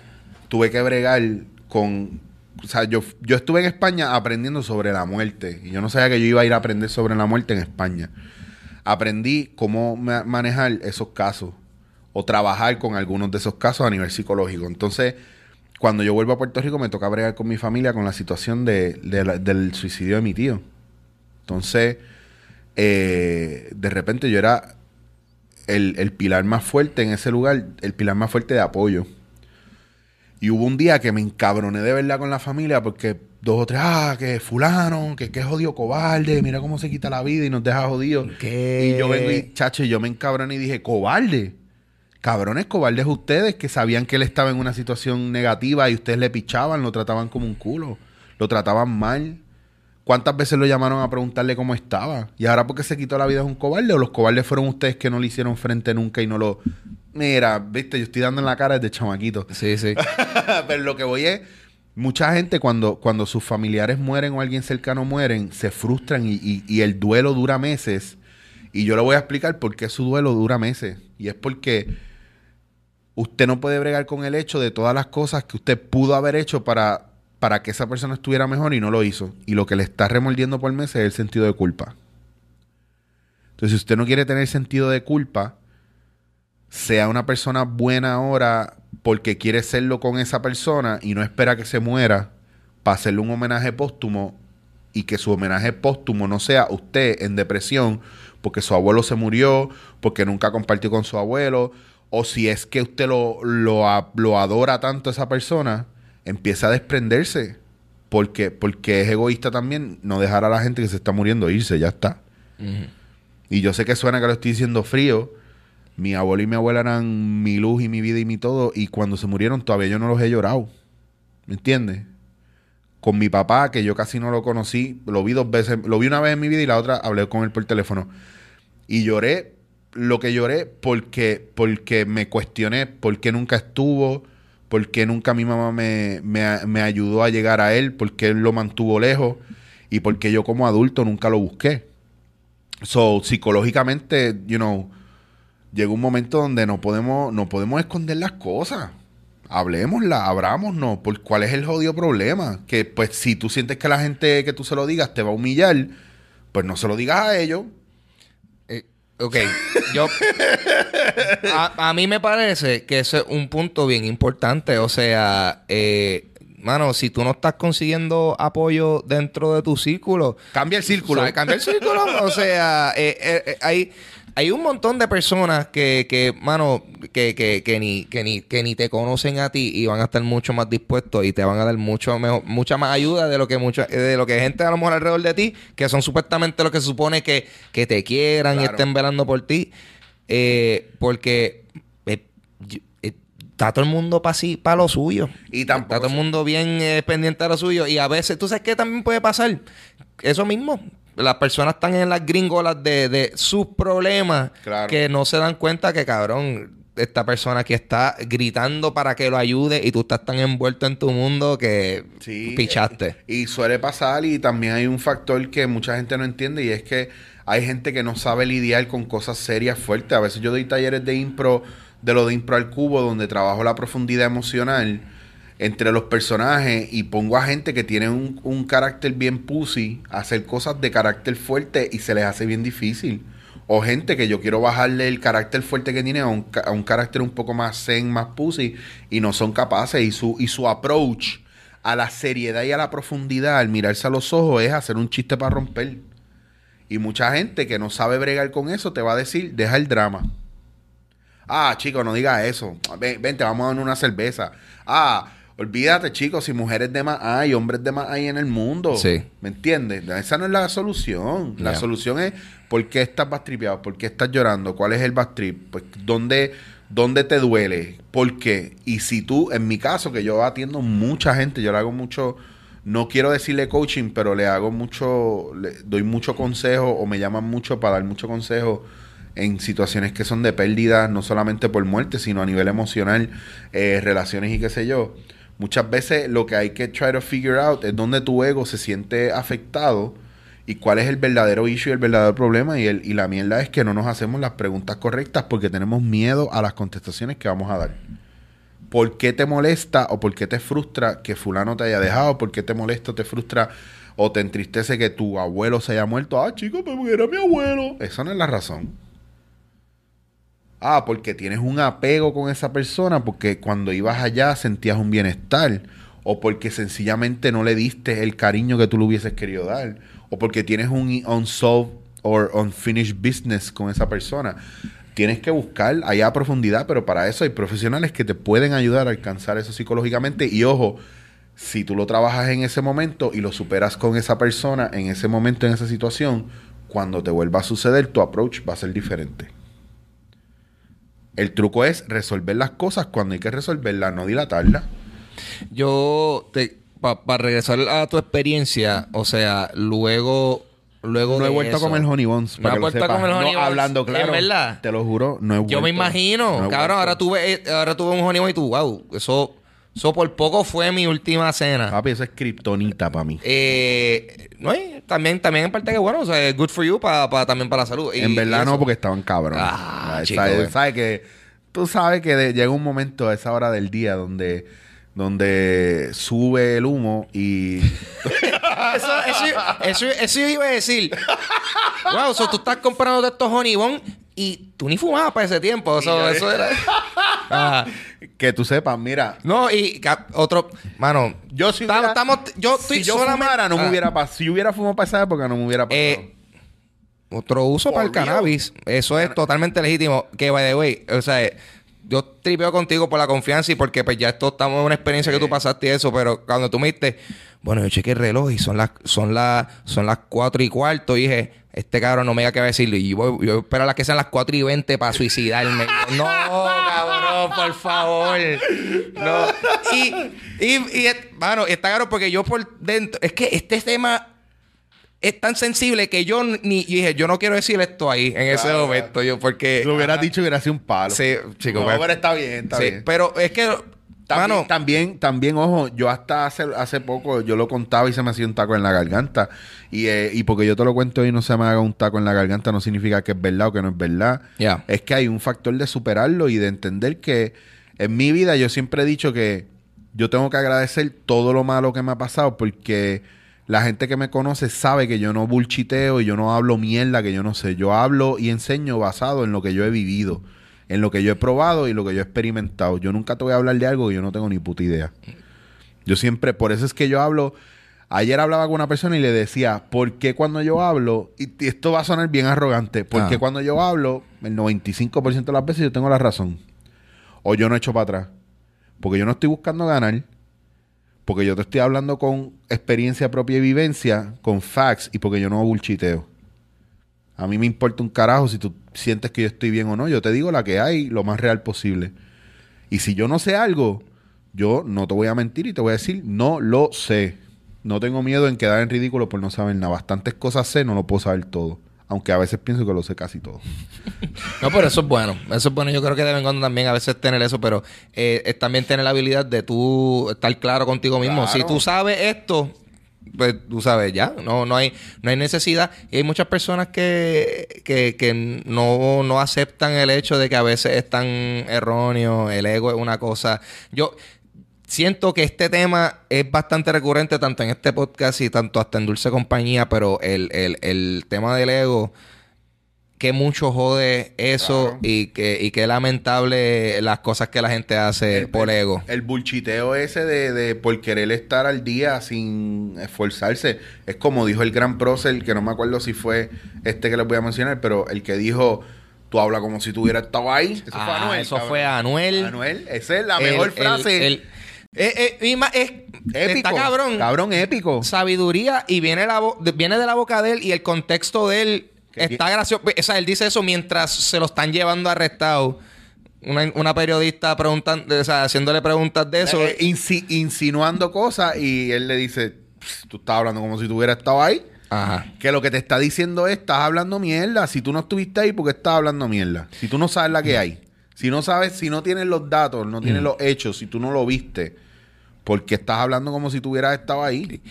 tuve que bregar con. O sea, yo, yo estuve en España aprendiendo sobre la muerte. Y yo no sabía que yo iba a ir a aprender sobre la muerte en España. Aprendí cómo ma- manejar esos casos. O trabajar con algunos de esos casos a nivel psicológico. Entonces, cuando yo vuelvo a Puerto Rico, me toca bregar con mi familia con la situación de, del suicidio de mi tío. Entonces, eh, de repente yo era el, el pilar más fuerte en ese lugar, el pilar más fuerte de apoyo. Y hubo un día que me encabroné de verdad con la familia porque dos o tres, ah, que fulano, que que jodido cobarde, mira cómo se quita la vida y nos deja jodidos. ¿Qué? Y yo vengo y, chacho, y yo me encabroné y dije, cobarde. Cabrones, cobardes ustedes que sabían que él estaba en una situación negativa y ustedes le pichaban, lo trataban como un culo, lo trataban mal. ¿Cuántas veces lo llamaron a preguntarle cómo estaba? Y ahora porque se quitó la vida es un cobarde o los cobardes fueron ustedes que no le hicieron frente nunca y no lo... Mira, viste, yo estoy dando en la cara desde chamaquito. Sí, sí. Pero lo que voy es, mucha gente cuando, cuando sus familiares mueren o alguien cercano mueren, se frustran y, y- y el duelo dura meses. Y yo le voy a explicar por qué su duelo dura meses. Y es porque usted no puede bregar con el hecho de todas las cosas que usted pudo haber hecho para, para que esa persona estuviera mejor y no lo hizo. Y lo que le está remordiendo por meses es el sentido de culpa. Entonces, si usted no quiere tener sentido de culpa, sea una persona buena ahora porque quiere serlo con esa persona y no espera que se muera para hacerle un homenaje póstumo y que su homenaje póstumo no sea usted en depresión porque su abuelo se murió, porque nunca compartió con su abuelo, o si es que usted lo, lo, lo adora tanto a esa persona, empieza a desprenderse porque, porque es egoísta también no dejar a la gente que se está muriendo irse, ya está. Y yo sé que suena que lo estoy diciendo frío. Mi abuelo y mi abuela eran mi luz y mi vida y mi todo. Y cuando se murieron todavía yo no los he llorado. ¿Me entiendes? Con mi papá, que yo casi no lo conocí, lo vi dos veces, lo vi una vez en mi vida y la otra hablé con él por teléfono. Y lloré lo que lloré porque, porque me cuestioné por qué nunca estuvo, por qué nunca mi mamá me, me, me ayudó a llegar a él, por qué él lo mantuvo lejos y porque yo como adulto nunca lo busqué. So, psicológicamente, you know, llega un momento donde no podemos, no podemos esconder las cosas. Hablemosla, abrámonos, por cuál es el jodido problema. Que pues si tú sientes que la gente que tú se lo digas te va a humillar, pues no se lo digas a ellos. Eh, ok, yo. A, a mí me parece que ese es un punto bien importante. O sea, eh, mano, si tú no estás consiguiendo apoyo dentro de tu círculo. Cambia el círculo. Cambia el círculo. o sea, eh, eh, hay. Hay un montón de personas que, que mano, que, que, que, ni, que, ni, que ni te conocen a ti y van a estar mucho más dispuestos y te van a dar mucho mejor, mucha más ayuda de lo que mucha, de lo que gente a lo mejor alrededor de ti, que son supuestamente los que se supone que, que te quieran y estén velando por ti. Eh, porque eh, eh, está todo el mundo para lo suyo. Y tampoco Está todo el mundo bien eh, pendiente de lo suyo. Y a veces, ¿tú sabes qué también puede pasar? Eso mismo. Las personas están en las gringolas de, de sus problemas Claro. que no se dan cuenta que, cabrón, esta persona aquí está gritando para que lo ayude y tú estás tan envuelto en tu mundo que Sí. pichaste. Y suele pasar y también hay un factor que mucha gente no entiende y es que hay gente que no sabe lidiar con cosas serias fuertes. A veces yo doy talleres de impro, de lo de impro al cubo, donde trabajo la profundidad emocional entre los personajes y pongo a gente que tiene un, un carácter bien pussy a hacer cosas de carácter fuerte y se les hace bien difícil. O gente que yo quiero bajarle el carácter fuerte que tiene a un, a un carácter un poco más zen, más pussy, y no son capaces. Y su, y su approach a la seriedad y a la profundidad al mirarse a los ojos es hacer un chiste para romper. Y mucha gente que no sabe bregar con eso te va a decir, deja el drama. Ah, chico, no digas eso. Ven, vente, vamos a dar una cerveza. Ah, olvídate, chicos, si mujeres de más hay, hombres de más hay en el mundo. Sí. ¿Me entiendes? Esa no es la solución. La solución es por qué estás bastripeado, por qué estás llorando, cuál es el bastrip, pues dónde, dónde te duele, por qué. Y si tú, en mi caso, que yo atiendo mucha gente, yo le hago mucho, no quiero decirle coaching, pero le hago mucho, le doy mucho consejo o me llaman mucho para dar mucho consejo en situaciones que son de pérdida, no solamente por muerte, sino a nivel emocional, eh, relaciones y qué sé yo. Muchas veces lo que hay que try to figure out es dónde tu ego se siente afectado y cuál es el verdadero issue y el verdadero problema. Y, el, y la mierda es que no nos hacemos las preguntas correctas porque tenemos miedo a las contestaciones que vamos a dar. ¿Por qué te molesta o por qué te frustra que fulano te haya dejado? ¿Por qué te molesta o te frustra o te entristece que tu abuelo se haya muerto? Ah, chico, pero era mi abuelo. Eso no es la razón. Ah, porque tienes un apego con esa persona, porque cuando ibas allá sentías un bienestar, o porque sencillamente no le diste el cariño que tú le hubieses querido dar, o porque tienes un unsolved or unfinished business con esa persona. Tienes que buscar allá a profundidad, pero para eso hay profesionales que te pueden ayudar a alcanzar eso psicológicamente. Y ojo, si tú lo trabajas en ese momento y lo superas con esa persona en ese momento, en esa situación, cuando te vuelva a suceder, tu approach va a ser diferente. El truco es resolver las cosas cuando hay que resolverlas, no dilatarlas. Yo, para regresar a tu experiencia, o sea, luego, luego No he vuelto a eso- comer honey buns. No lo vuelto a comer honey No, hablando claro. ¿Es verdad? Te lo juro, no he vuelto. Yo me imagino, No he cabrón, ahora tuve, eh, ahora tuve un honey bun y tú, wow, eso, eso por poco fue mi última cena. Papi, eso es kriptonita para mí. Eh, no, y también, también en parte que bueno, o sea, good for you para también para la salud. Y- en y verdad no, porque estaban cabrón. Ah, sabes, sabes que tú sabes que de- llega un momento a esa hora del día donde donde sube el humo y Eso, eso, eso, eso yo iba a decir. wow, so tú estás comprando de estos honey bun y tú ni fumabas para ese tiempo. Eso, eso era. Que tú sepas, mira, no, y otro, mano, yo si hubiera- estamos- yo estoy si yo solamente. fumara no me Ah. hubiera pasado. Si hubiera fumado para esa época no me hubiera pasado. Eh, otro uso para el cannabis. Eso es totalmente legítimo. Que, by the way, o sea, eh, yo tripeo contigo por la confianza y porque pues ya esto estamos en una experiencia que tú pasaste y eso, pero cuando tú me diste, Bueno, yo chequé el reloj y son las, son las, son las 4 y cuarto. Y dije, este cabrón no me diga qué decirle. Y yo yo voy a a que sean las 4 y 20 para suicidarme. Y no, cabrón, por favor. No. Y, y, y, mano, está claro porque yo por dentro. Es que este tema es tan sensible que yo ni yo dije, yo no quiero decir esto ahí en ese momento. Yo, porque. Lo hubieras dicho hubiera sido un palo. Sí, chico. No, pues, pero está bien, está sí, bien. pero es que. También, mano, también, también, ojo, yo hasta hace, hace poco, yo lo contaba y se me hacía un taco en la garganta. Y, eh, y porque yo te lo cuento y no se me haga un taco en la garganta, no significa que es verdad o que no es verdad. Ya. Es que hay un factor de superarlo y de entender que en mi vida yo siempre he dicho que yo tengo que agradecer todo lo malo que me ha pasado porque la gente que me conoce sabe que yo no bullchiteo y yo no hablo mierda que yo no sé. Yo hablo y enseño basado en lo que yo he vivido, en lo que yo he probado y lo que yo he experimentado. Yo nunca te voy a hablar de algo que yo no tengo ni puta idea. Yo siempre, por eso es que yo hablo. Ayer hablaba con una persona y le decía, ¿por qué cuando yo hablo, y y esto va a sonar bien arrogante, ¿por qué Ah. cuando yo hablo, el 95% de las veces yo tengo la razón? O yo no echo para atrás. Porque yo no estoy buscando ganar. Porque yo te estoy hablando con experiencia propia y vivencia, con facts, y porque yo no bullchiteo. A mí me importa un carajo si tú sientes que yo estoy bien o no. Yo te digo la que hay, lo más real posible. Y si yo no sé algo, yo no te voy a mentir y te voy a decir, no lo sé. No tengo miedo en quedar en ridículo por no saber nada. Bastantes cosas sé, no lo puedo saber todo. Aunque a veces pienso que lo sé casi todo. No, pero eso es bueno. Eso es bueno. Yo creo que deben cuando también a veces tener eso, pero eh, es también tener la habilidad de tú estar claro contigo mismo. Claro. Si tú sabes esto, pues tú sabes ya. No, no hay, no hay necesidad. Y hay muchas personas que, que, que no, no aceptan el hecho de que a veces están erróneos. El ego es una cosa. Yo siento que este tema es bastante recurrente tanto en este podcast y tanto hasta en Dulce Compañía, pero el, el, el tema del ego que mucho jode eso Claro. y que y que lamentable las cosas que la gente hace por ego. El bullchiteo ese de, de por querer estar al día sin esforzarse. Es como dijo el gran prócer, que no me acuerdo si fue este que les voy a mencionar, pero el que dijo, tú hablas como si tú hubieras estado ahí. Eso fue Ah, Anuel. eso cabrón. fue Anuel. Anuel, esa es la El- mejor el- frase. el- eh, eh, épico. Está cabrón. Cabrón épico. Sabiduría y viene, la viene de la boca de él y el contexto de él está gracioso. O sea, él dice eso mientras se lo están llevando arrestado. Una, una periodista preguntando, o sea, haciéndole preguntas de eso. Eh, eh, insi- insinuando cosas y él le dice, "Pss, tú estás hablando como si tú hubieras estado ahí. Ajá. Que lo que te está diciendo es, estás hablando mierda. Si tú no estuviste ahí, ¿por qué estás hablando mierda? Si tú no sabes la que hay. Si no sabes, si no tienes los datos, no tienes los hechos, si tú no lo viste, ¿por qué estás hablando como si tú hubieras estado ahí?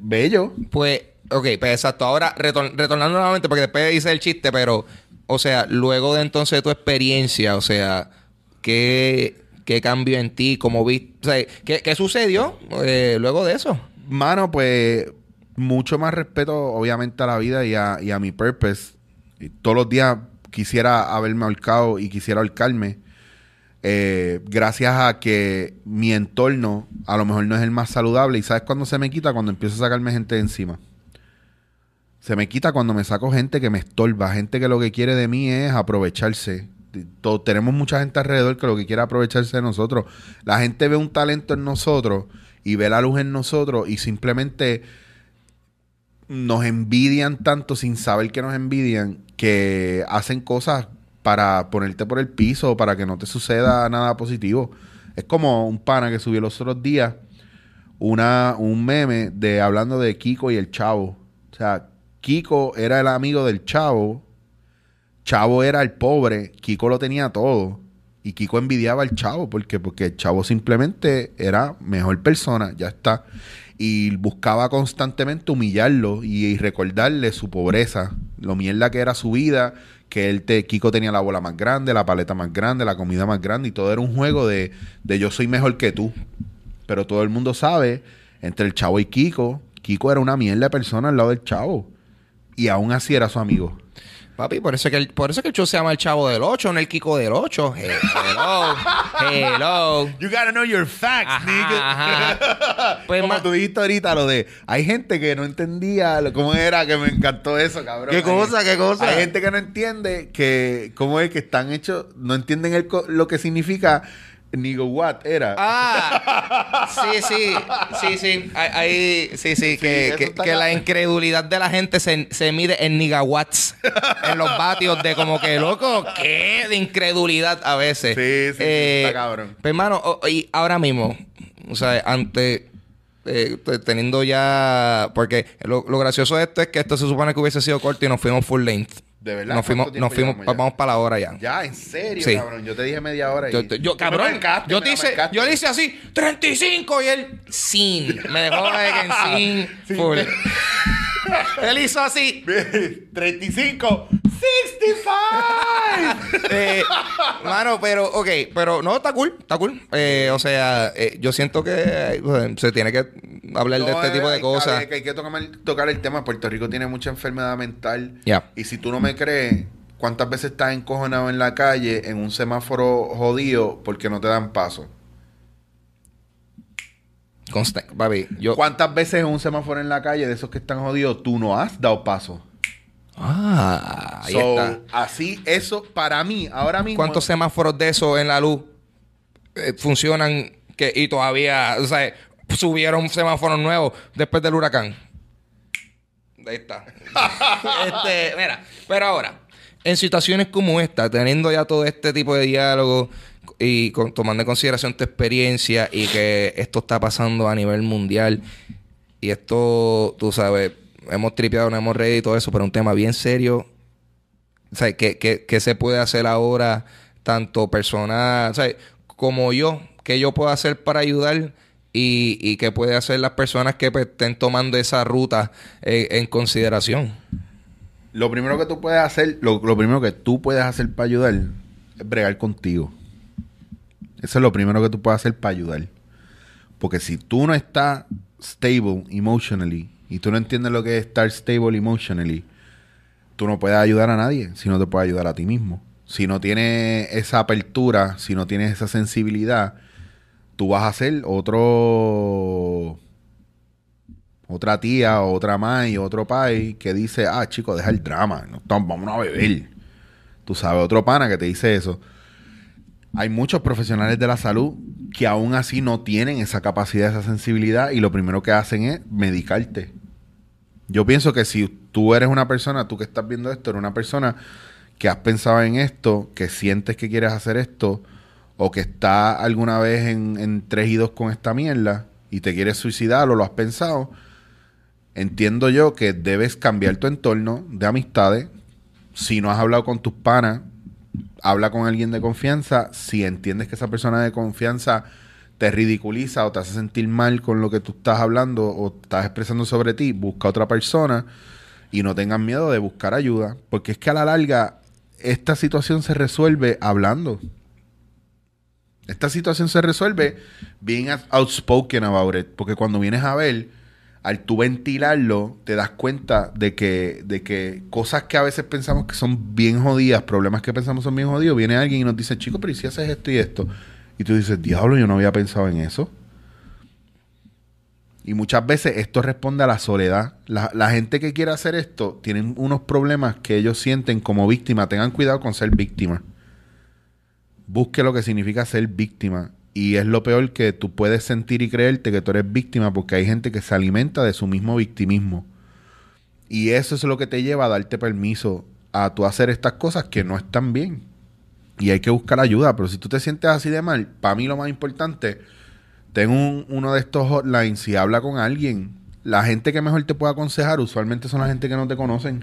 Bello. Pues, ok, pues exacto. Ahora, retor- retornando nuevamente, porque después hice el chiste, pero, o sea, luego de entonces tu experiencia, o sea, ¿qué, qué cambió en ti? ¿Cómo viste? O sea, ¿qué, qué sucedió eh, luego de eso? Mano, pues mucho más respeto, obviamente, a la vida y a, a mi purpose. Todos los días quisiera haberme ahorcado y quisiera ahorcarme. eh, gracias a que mi entorno a lo mejor no es el más saludable. ¿Y sabes cuándo se me quita? Cuando empiezo a sacarme gente de encima. Se me quita cuando me saco gente que me estorba, gente que lo que quiere de mí es aprovecharse. To- tenemos mucha gente alrededor que lo que quiere aprovecharse de nosotros. La gente ve un talento en nosotros y ve la luz en nosotros y simplemente nos envidian tanto sin saber que nos envidian que hacen cosas para ponerte por el piso para que no te suceda nada positivo. Es como un pana que subió los otros días una, un meme de hablando de Kiko y el Chavo. O sea, Kiko era el amigo del Chavo, Chavo era el pobre, Kiko lo tenía todo. Y Kiko envidiaba al Chavo porque, porque el Chavo simplemente era mejor persona, ya está. Y buscaba constantemente humillarlo y, y recordarle su pobreza, lo mierda que era su vida, que él te, Kiko tenía la bola más grande, la paleta más grande, la comida más grande y todo era un juego de, de yo soy mejor que tú. Pero todo el mundo sabe, entre el Chavo y Kiko, Kiko era una mierda de persona al lado del Chavo. Y aún así era su amigo. Papi, por eso, que el, por eso que el show se llama El Chavo del 8, no el Kiko del 8. He- Hello. Hello. You gotta know your facts, Ajá, ajá. Pues, Como tú dijiste ahorita, lo de. Hay gente que no entendía lo- cómo era, que me encantó eso, cabrón. ¿Qué cosa, qué cosa? Hay gente que no entiende que. ¿Cómo es que están hechos? No entienden el lo que significa Nigowatt era. Ah, sí, sí, sí, sí. Ahí, sí, sí, que, que- la incredulidad de la gente se, se mide en nigawatts, en los vatios de como que, loco, ¿qué? De incredulidad a veces. Sí, sí, sí, está cabrón. Pero hermano, o- y ahora mismo, o sea, ante, eh, te- teniendo ya, porque lo, lo gracioso de esto es que esto se supone que hubiese sido corto y nos fuimos full length. ¿De verdad? Nos fuimos, ¿Cuánto nos fuimos, ya? vamos para la hora ya. Ya, en serio, Sí. cabrón. Yo te dije media hora. y- Yo, yo- cabrón, marcaste, yo te hice, yo le hice así, 35 y él sin. Me dejó de que en sin. full. él hizo así. 35. 65. Eh, mano, pero, ok, pero no, está cool, está cool. Eh, o sea, eh, yo siento que se tiene que hablar de este es- tipo de cosas. Hay, que- hay que tocar, tocar el tema. Puerto Rico tiene mucha enfermedad mental. Ya. Y si tú no me crees, ¿cuántas veces estás encojonado en la calle en un semáforo jodido porque no te dan paso? Consta- papi, yo. ¿Cuántas veces en un semáforo en la calle de esos que están jodidos tú no has dado paso? Ah, ahí So, está. Así, eso para mí, ahora mismo. ¿Cuántos semáforos de esos en la luz eh, funcionan que, y todavía, o sea, subieron semáforos nuevos después del huracán? Ahí está. este, mira, pero ahora, en situaciones como esta, teniendo ya todo este tipo de diálogo y con- tomando en consideración tu experiencia y que esto está pasando a nivel mundial y esto, tú sabes, hemos tripeado, no hemos reído y todo eso, pero un tema bien serio o sea, ¿qué, se puede hacer ahora, tanto personal, como yo? ¿Qué yo puedo hacer para ayudar? Y, y qué puede hacer las personas que pues, estén tomando esa ruta eh, en consideración. Lo primero que tú puedes hacer, lo, lo primero que tú puedes hacer para ayudar es bregar contigo. Eso es lo primero que tú puedes hacer para ayudar. Porque si tú no estás stable emotionally y tú no entiendes lo que es estar stable emotionally, tú no puedes ayudar a nadie si no te puedes ayudar a ti mismo. Si no tienes esa apertura, si no tienes esa sensibilidad, tú vas a ser otro otra tía otra mai otro pai que dice, ah, chico, deja el drama, no, vamos a beber. Tú sabes, otro pana que te dice eso. Hay muchos profesionales de la salud que aún así no tienen esa capacidad, esa sensibilidad y lo primero que hacen es medicarte. Yo pienso que si tú eres una persona, tú que estás viendo esto, eres una persona que has pensado en esto, que sientes que quieres hacer esto, o que está alguna vez en, en 3 y 2 con esta mierda y te quieres suicidar o lo has pensado, entiendo yo que debes cambiar tu entorno de amistades. Si no has hablado con tus panas, habla con alguien de confianza. Si entiendes que esa persona de confianza te ridiculiza o te hace sentir mal con lo que tú estás hablando o estás expresando sobre ti, busca otra persona y no tengan miedo de buscar ayuda. Porque es que a la larga esta situación se resuelve hablando. Esta situación se resuelve being outspoken about it. Porque cuando vienes a ver, al tú ventilarlo, te das cuenta de que, de que cosas que a veces pensamos que son bien jodidas, problemas que pensamos son bien jodidos, viene alguien y nos dice, chico, pero ¿y si haces esto y esto? Y tú dices, diablo, yo no había pensado en eso. Y muchas veces esto responde a la soledad. La, la gente que quiere hacer esto tienen unos problemas que ellos sienten como víctima. Tengan cuidado con ser víctima. Busque lo que significa ser víctima. Y es lo peor que tú puedes sentir y creerte que tú eres víctima porque hay gente que se alimenta de su mismo victimismo. Y eso es lo que te lleva a darte permiso a tú hacer estas cosas que no están bien. Y hay que buscar ayuda. Pero si tú te sientes así de mal, para mí lo más importante, ten un- uno de estos hotlines y habla con alguien. La gente que mejor te puede aconsejar usualmente son la gente que no te conocen.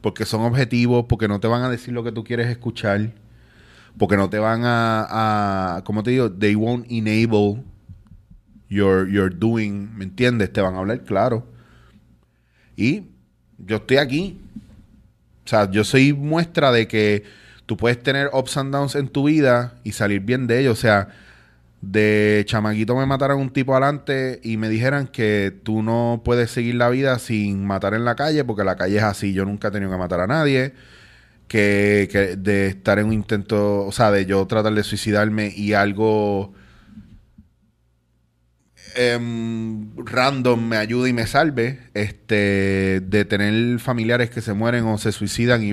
Porque son objetivos, porque no te van a decir lo que tú quieres escuchar. Porque no te van a, a ¿cómo te digo? They won't enable your, your doing, ¿me entiendes? Te van a hablar claro. Y yo estoy aquí. O sea, yo soy muestra de que tú puedes tener ups and downs en tu vida y salir bien de ello. O sea, de chamaquito me mataran un tipo adelante y me dijeran que tú no puedes seguir la vida sin matar en la calle, porque la calle es así. Yo nunca he tenido que matar a nadie. Que, que de estar en un intento, o sea, de yo tratar de suicidarme y algo em, random me ayude y me salve, este, de tener familiares que se mueren o se suicidan y-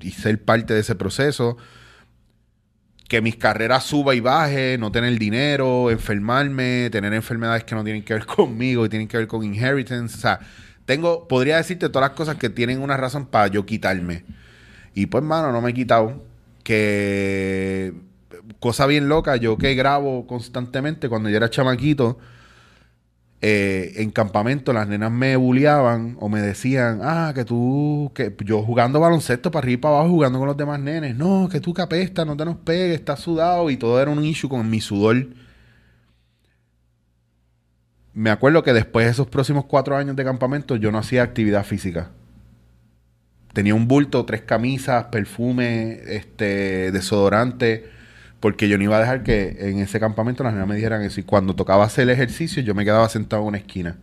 y ser parte de ese proceso, que mis carreras suba y baje, no tener dinero, enfermarme, tener enfermedades que no tienen que ver conmigo y tienen que ver con inheritance. O sea, tengo, podría decirte todas las cosas que tienen una razón para yo quitarme. Y pues, mano, no me he quitado. Que cosa bien loca, yo que grabo constantemente cuando yo era chamaquito, eh, en campamento las nenas me bulliaban o me decían, ah, que tú, que yo jugando baloncesto para arriba y para abajo, jugando con los demás nenes, no, que tú capesta, no te nos pegues, estás sudado y todo era un issue con mi sudor. Me acuerdo que después de esos próximos cuatro años de campamento yo no hacía actividad física. Tenía un bulto, tres camisas, perfume, este, desodorante porque yo no iba a dejar que en ese campamento las niñas me dijeran eso. Y cuando tocaba hacer el ejercicio, yo me quedaba sentado en una esquina.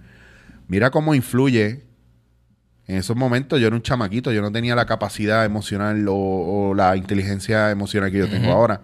Mira cómo influye. En esos momentos yo era un chamaquito, yo no tenía la capacidad emocional o, la inteligencia emocional que yo tengo ahora.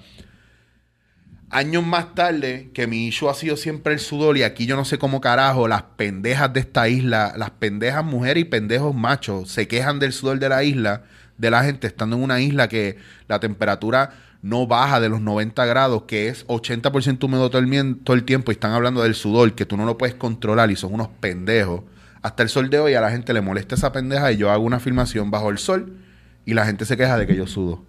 Años más tarde, que mi issue ha sido siempre el sudor, y aquí yo no sé cómo carajo, las pendejas de esta isla, las pendejas mujeres y pendejos machos se quejan del sudor de la isla, de la gente estando en una isla que la temperatura no baja de los 90 grados, que es 80% húmedo todo el, todo el tiempo, y están hablando del sudor, que tú no lo puedes controlar y son unos pendejos. Hasta el sol de hoy a la gente le molesta esa pendeja y yo hago una filmación bajo el sol y la gente se queja de que yo sudo.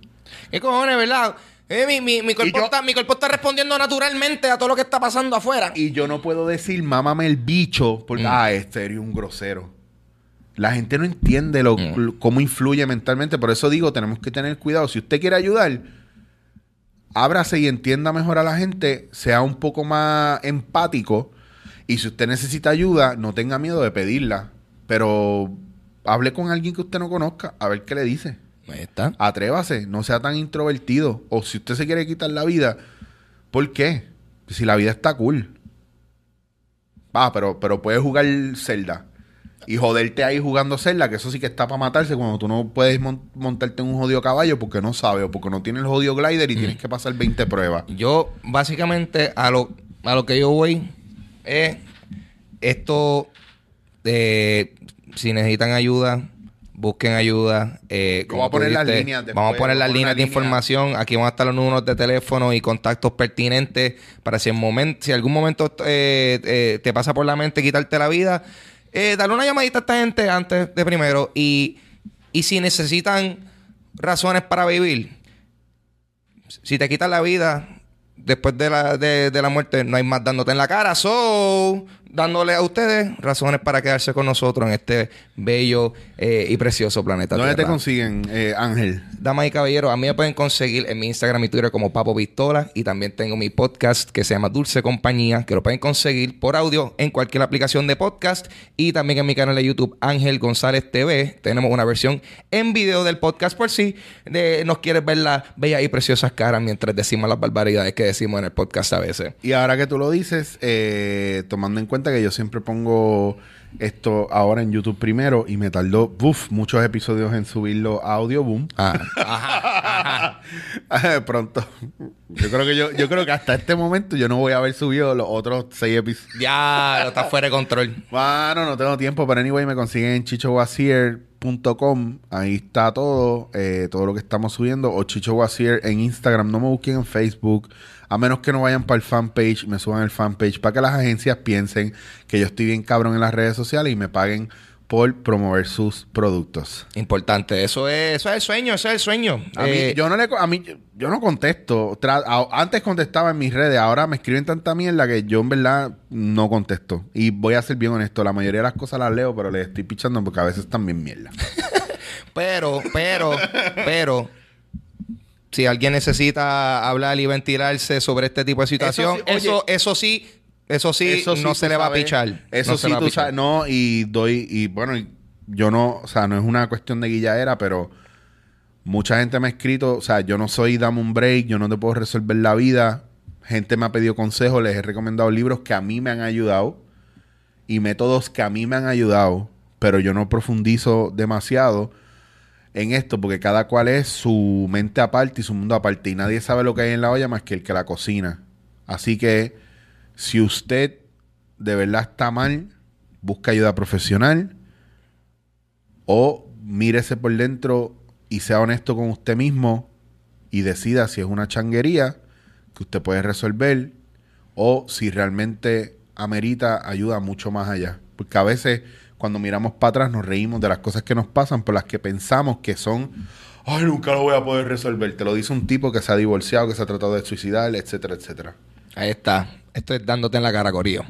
¿Qué cojones, verdad? Eh, mi, mi, mi, cuerpo está, mi, cuerpo está, respondiendo naturalmente a todo lo que está pasando afuera. Y yo no puedo decir, mámame el bicho, porque, mm. ah, este eres un grosero. La gente no entiende lo, mm. cómo influye mentalmente. Por eso digo, tenemos que tener cuidado. Si usted quiere ayudar, ábrase y entienda mejor a la gente, sea un poco más empático y si usted necesita ayuda, no tenga miedo de pedirla, pero hable con alguien que usted no conozca, a ver qué le dice. Ahí está. Atrévase, no sea tan introvertido. O si usted se quiere quitar la vida, ¿por qué? Si la vida está cool. Va, pero, pero puede jugar Zelda y joderte ahí jugando Zelda, que eso sí que está para matarse cuando tú no puedes montarte en un jodido caballo porque no sabes o porque no tienes el jodido glider y tienes que pasar 20 pruebas. Yo, básicamente, a lo, a lo que yo voy es esto de si necesitan ayuda, busquen ayuda. Eh, vamos a poner las líneas. vamos a poner las líneas de información. Aquí van a estar los números de teléfono y contactos pertinentes para si en momento, si algún momento eh, eh, te pasa por la mente quitarte la vida eh, darle una llamadita a esta gente antes de primero y, y si necesitan razones para vivir, si te quitan la vida después de la, de, de la muerte, no hay más dándote en la cara. So, dándole a ustedes razones para quedarse con nosotros en este bello eh, y precioso planeta. ¿Dónde te consiguen, eh, Ángel? Damas y caballeros, a mí me pueden conseguir en mi Instagram y Twitter como Papo Pistola y también tengo mi podcast que se llama Dulce Compañía, que lo pueden conseguir por audio en cualquier aplicación de podcast y también en mi canal de YouTube Ángel González TV. Tenemos una versión en video del podcast por si nos quieres ver las bellas y preciosas caras mientras decimos las barbaridades que decimos en el podcast a veces. Y ahora que tú lo dices, eh, tomando en cuenta que yo siempre pongo esto ahora en YouTube primero y me tardó muchos episodios en subirlo a Audio Boom. Ah. Pronto. Yo creo que yo, yo creo que hasta este momento yo no voy a haber subido los otros seis episodios. Ya, lo está fuera de control. Bueno, no tengo tiempo, pero anyway me consiguen en Ahí está todo, eh, todo lo que estamos subiendo. O Chicho en Instagram. No me busquen en Facebook. A menos que no vayan para el fanpage, me suban el fanpage para que las agencias piensen que yo estoy bien cabrón en las redes sociales y me paguen por promover sus productos. Importante, eso es, eso es el sueño, eso es el sueño. A mí, eh, yo no le, a mí, yo no contesto. antes contestaba en mis redes, ahora me escriben tanta mierda que yo en verdad no contesto. Y voy a ser bien honesto, la mayoría de las cosas las leo, pero les estoy pichando porque a veces también mierda. pero, pero, pero si alguien necesita hablar y ventilarse sobre este tipo de situación, eso, eso, sí, eso sí, no se le va a pichar. Eso sí, tú sabes, no, y doy, y bueno, yo no, o sea, no es una cuestión de guilladera, pero mucha gente me ha escrito, o sea, yo no soy dame un break, yo no te puedo resolver la vida. Gente me ha pedido consejos, les he recomendado libros que a mí me han ayudado y métodos que a mí me han ayudado, pero yo no profundizo demasiado en esto, porque cada cual es su mente aparte y su mundo aparte, y nadie sabe lo que hay en la olla más que el que la cocina. Así que si usted de verdad está mal, busca ayuda profesional o mírese por dentro y sea honesto con usted mismo y decida si es una changuería que usted puede resolver o si realmente amerita ayuda mucho más allá. Porque a veces cuando miramos para atrás nos reímos de las cosas que nos pasan por las que pensamos que son, ay, nunca lo voy a poder resolver. Te lo dice un tipo que se ha divorciado, que se ha tratado de suicidar, etcétera, etcétera. Ahí está. Esto es dándote en la cara, Corillo.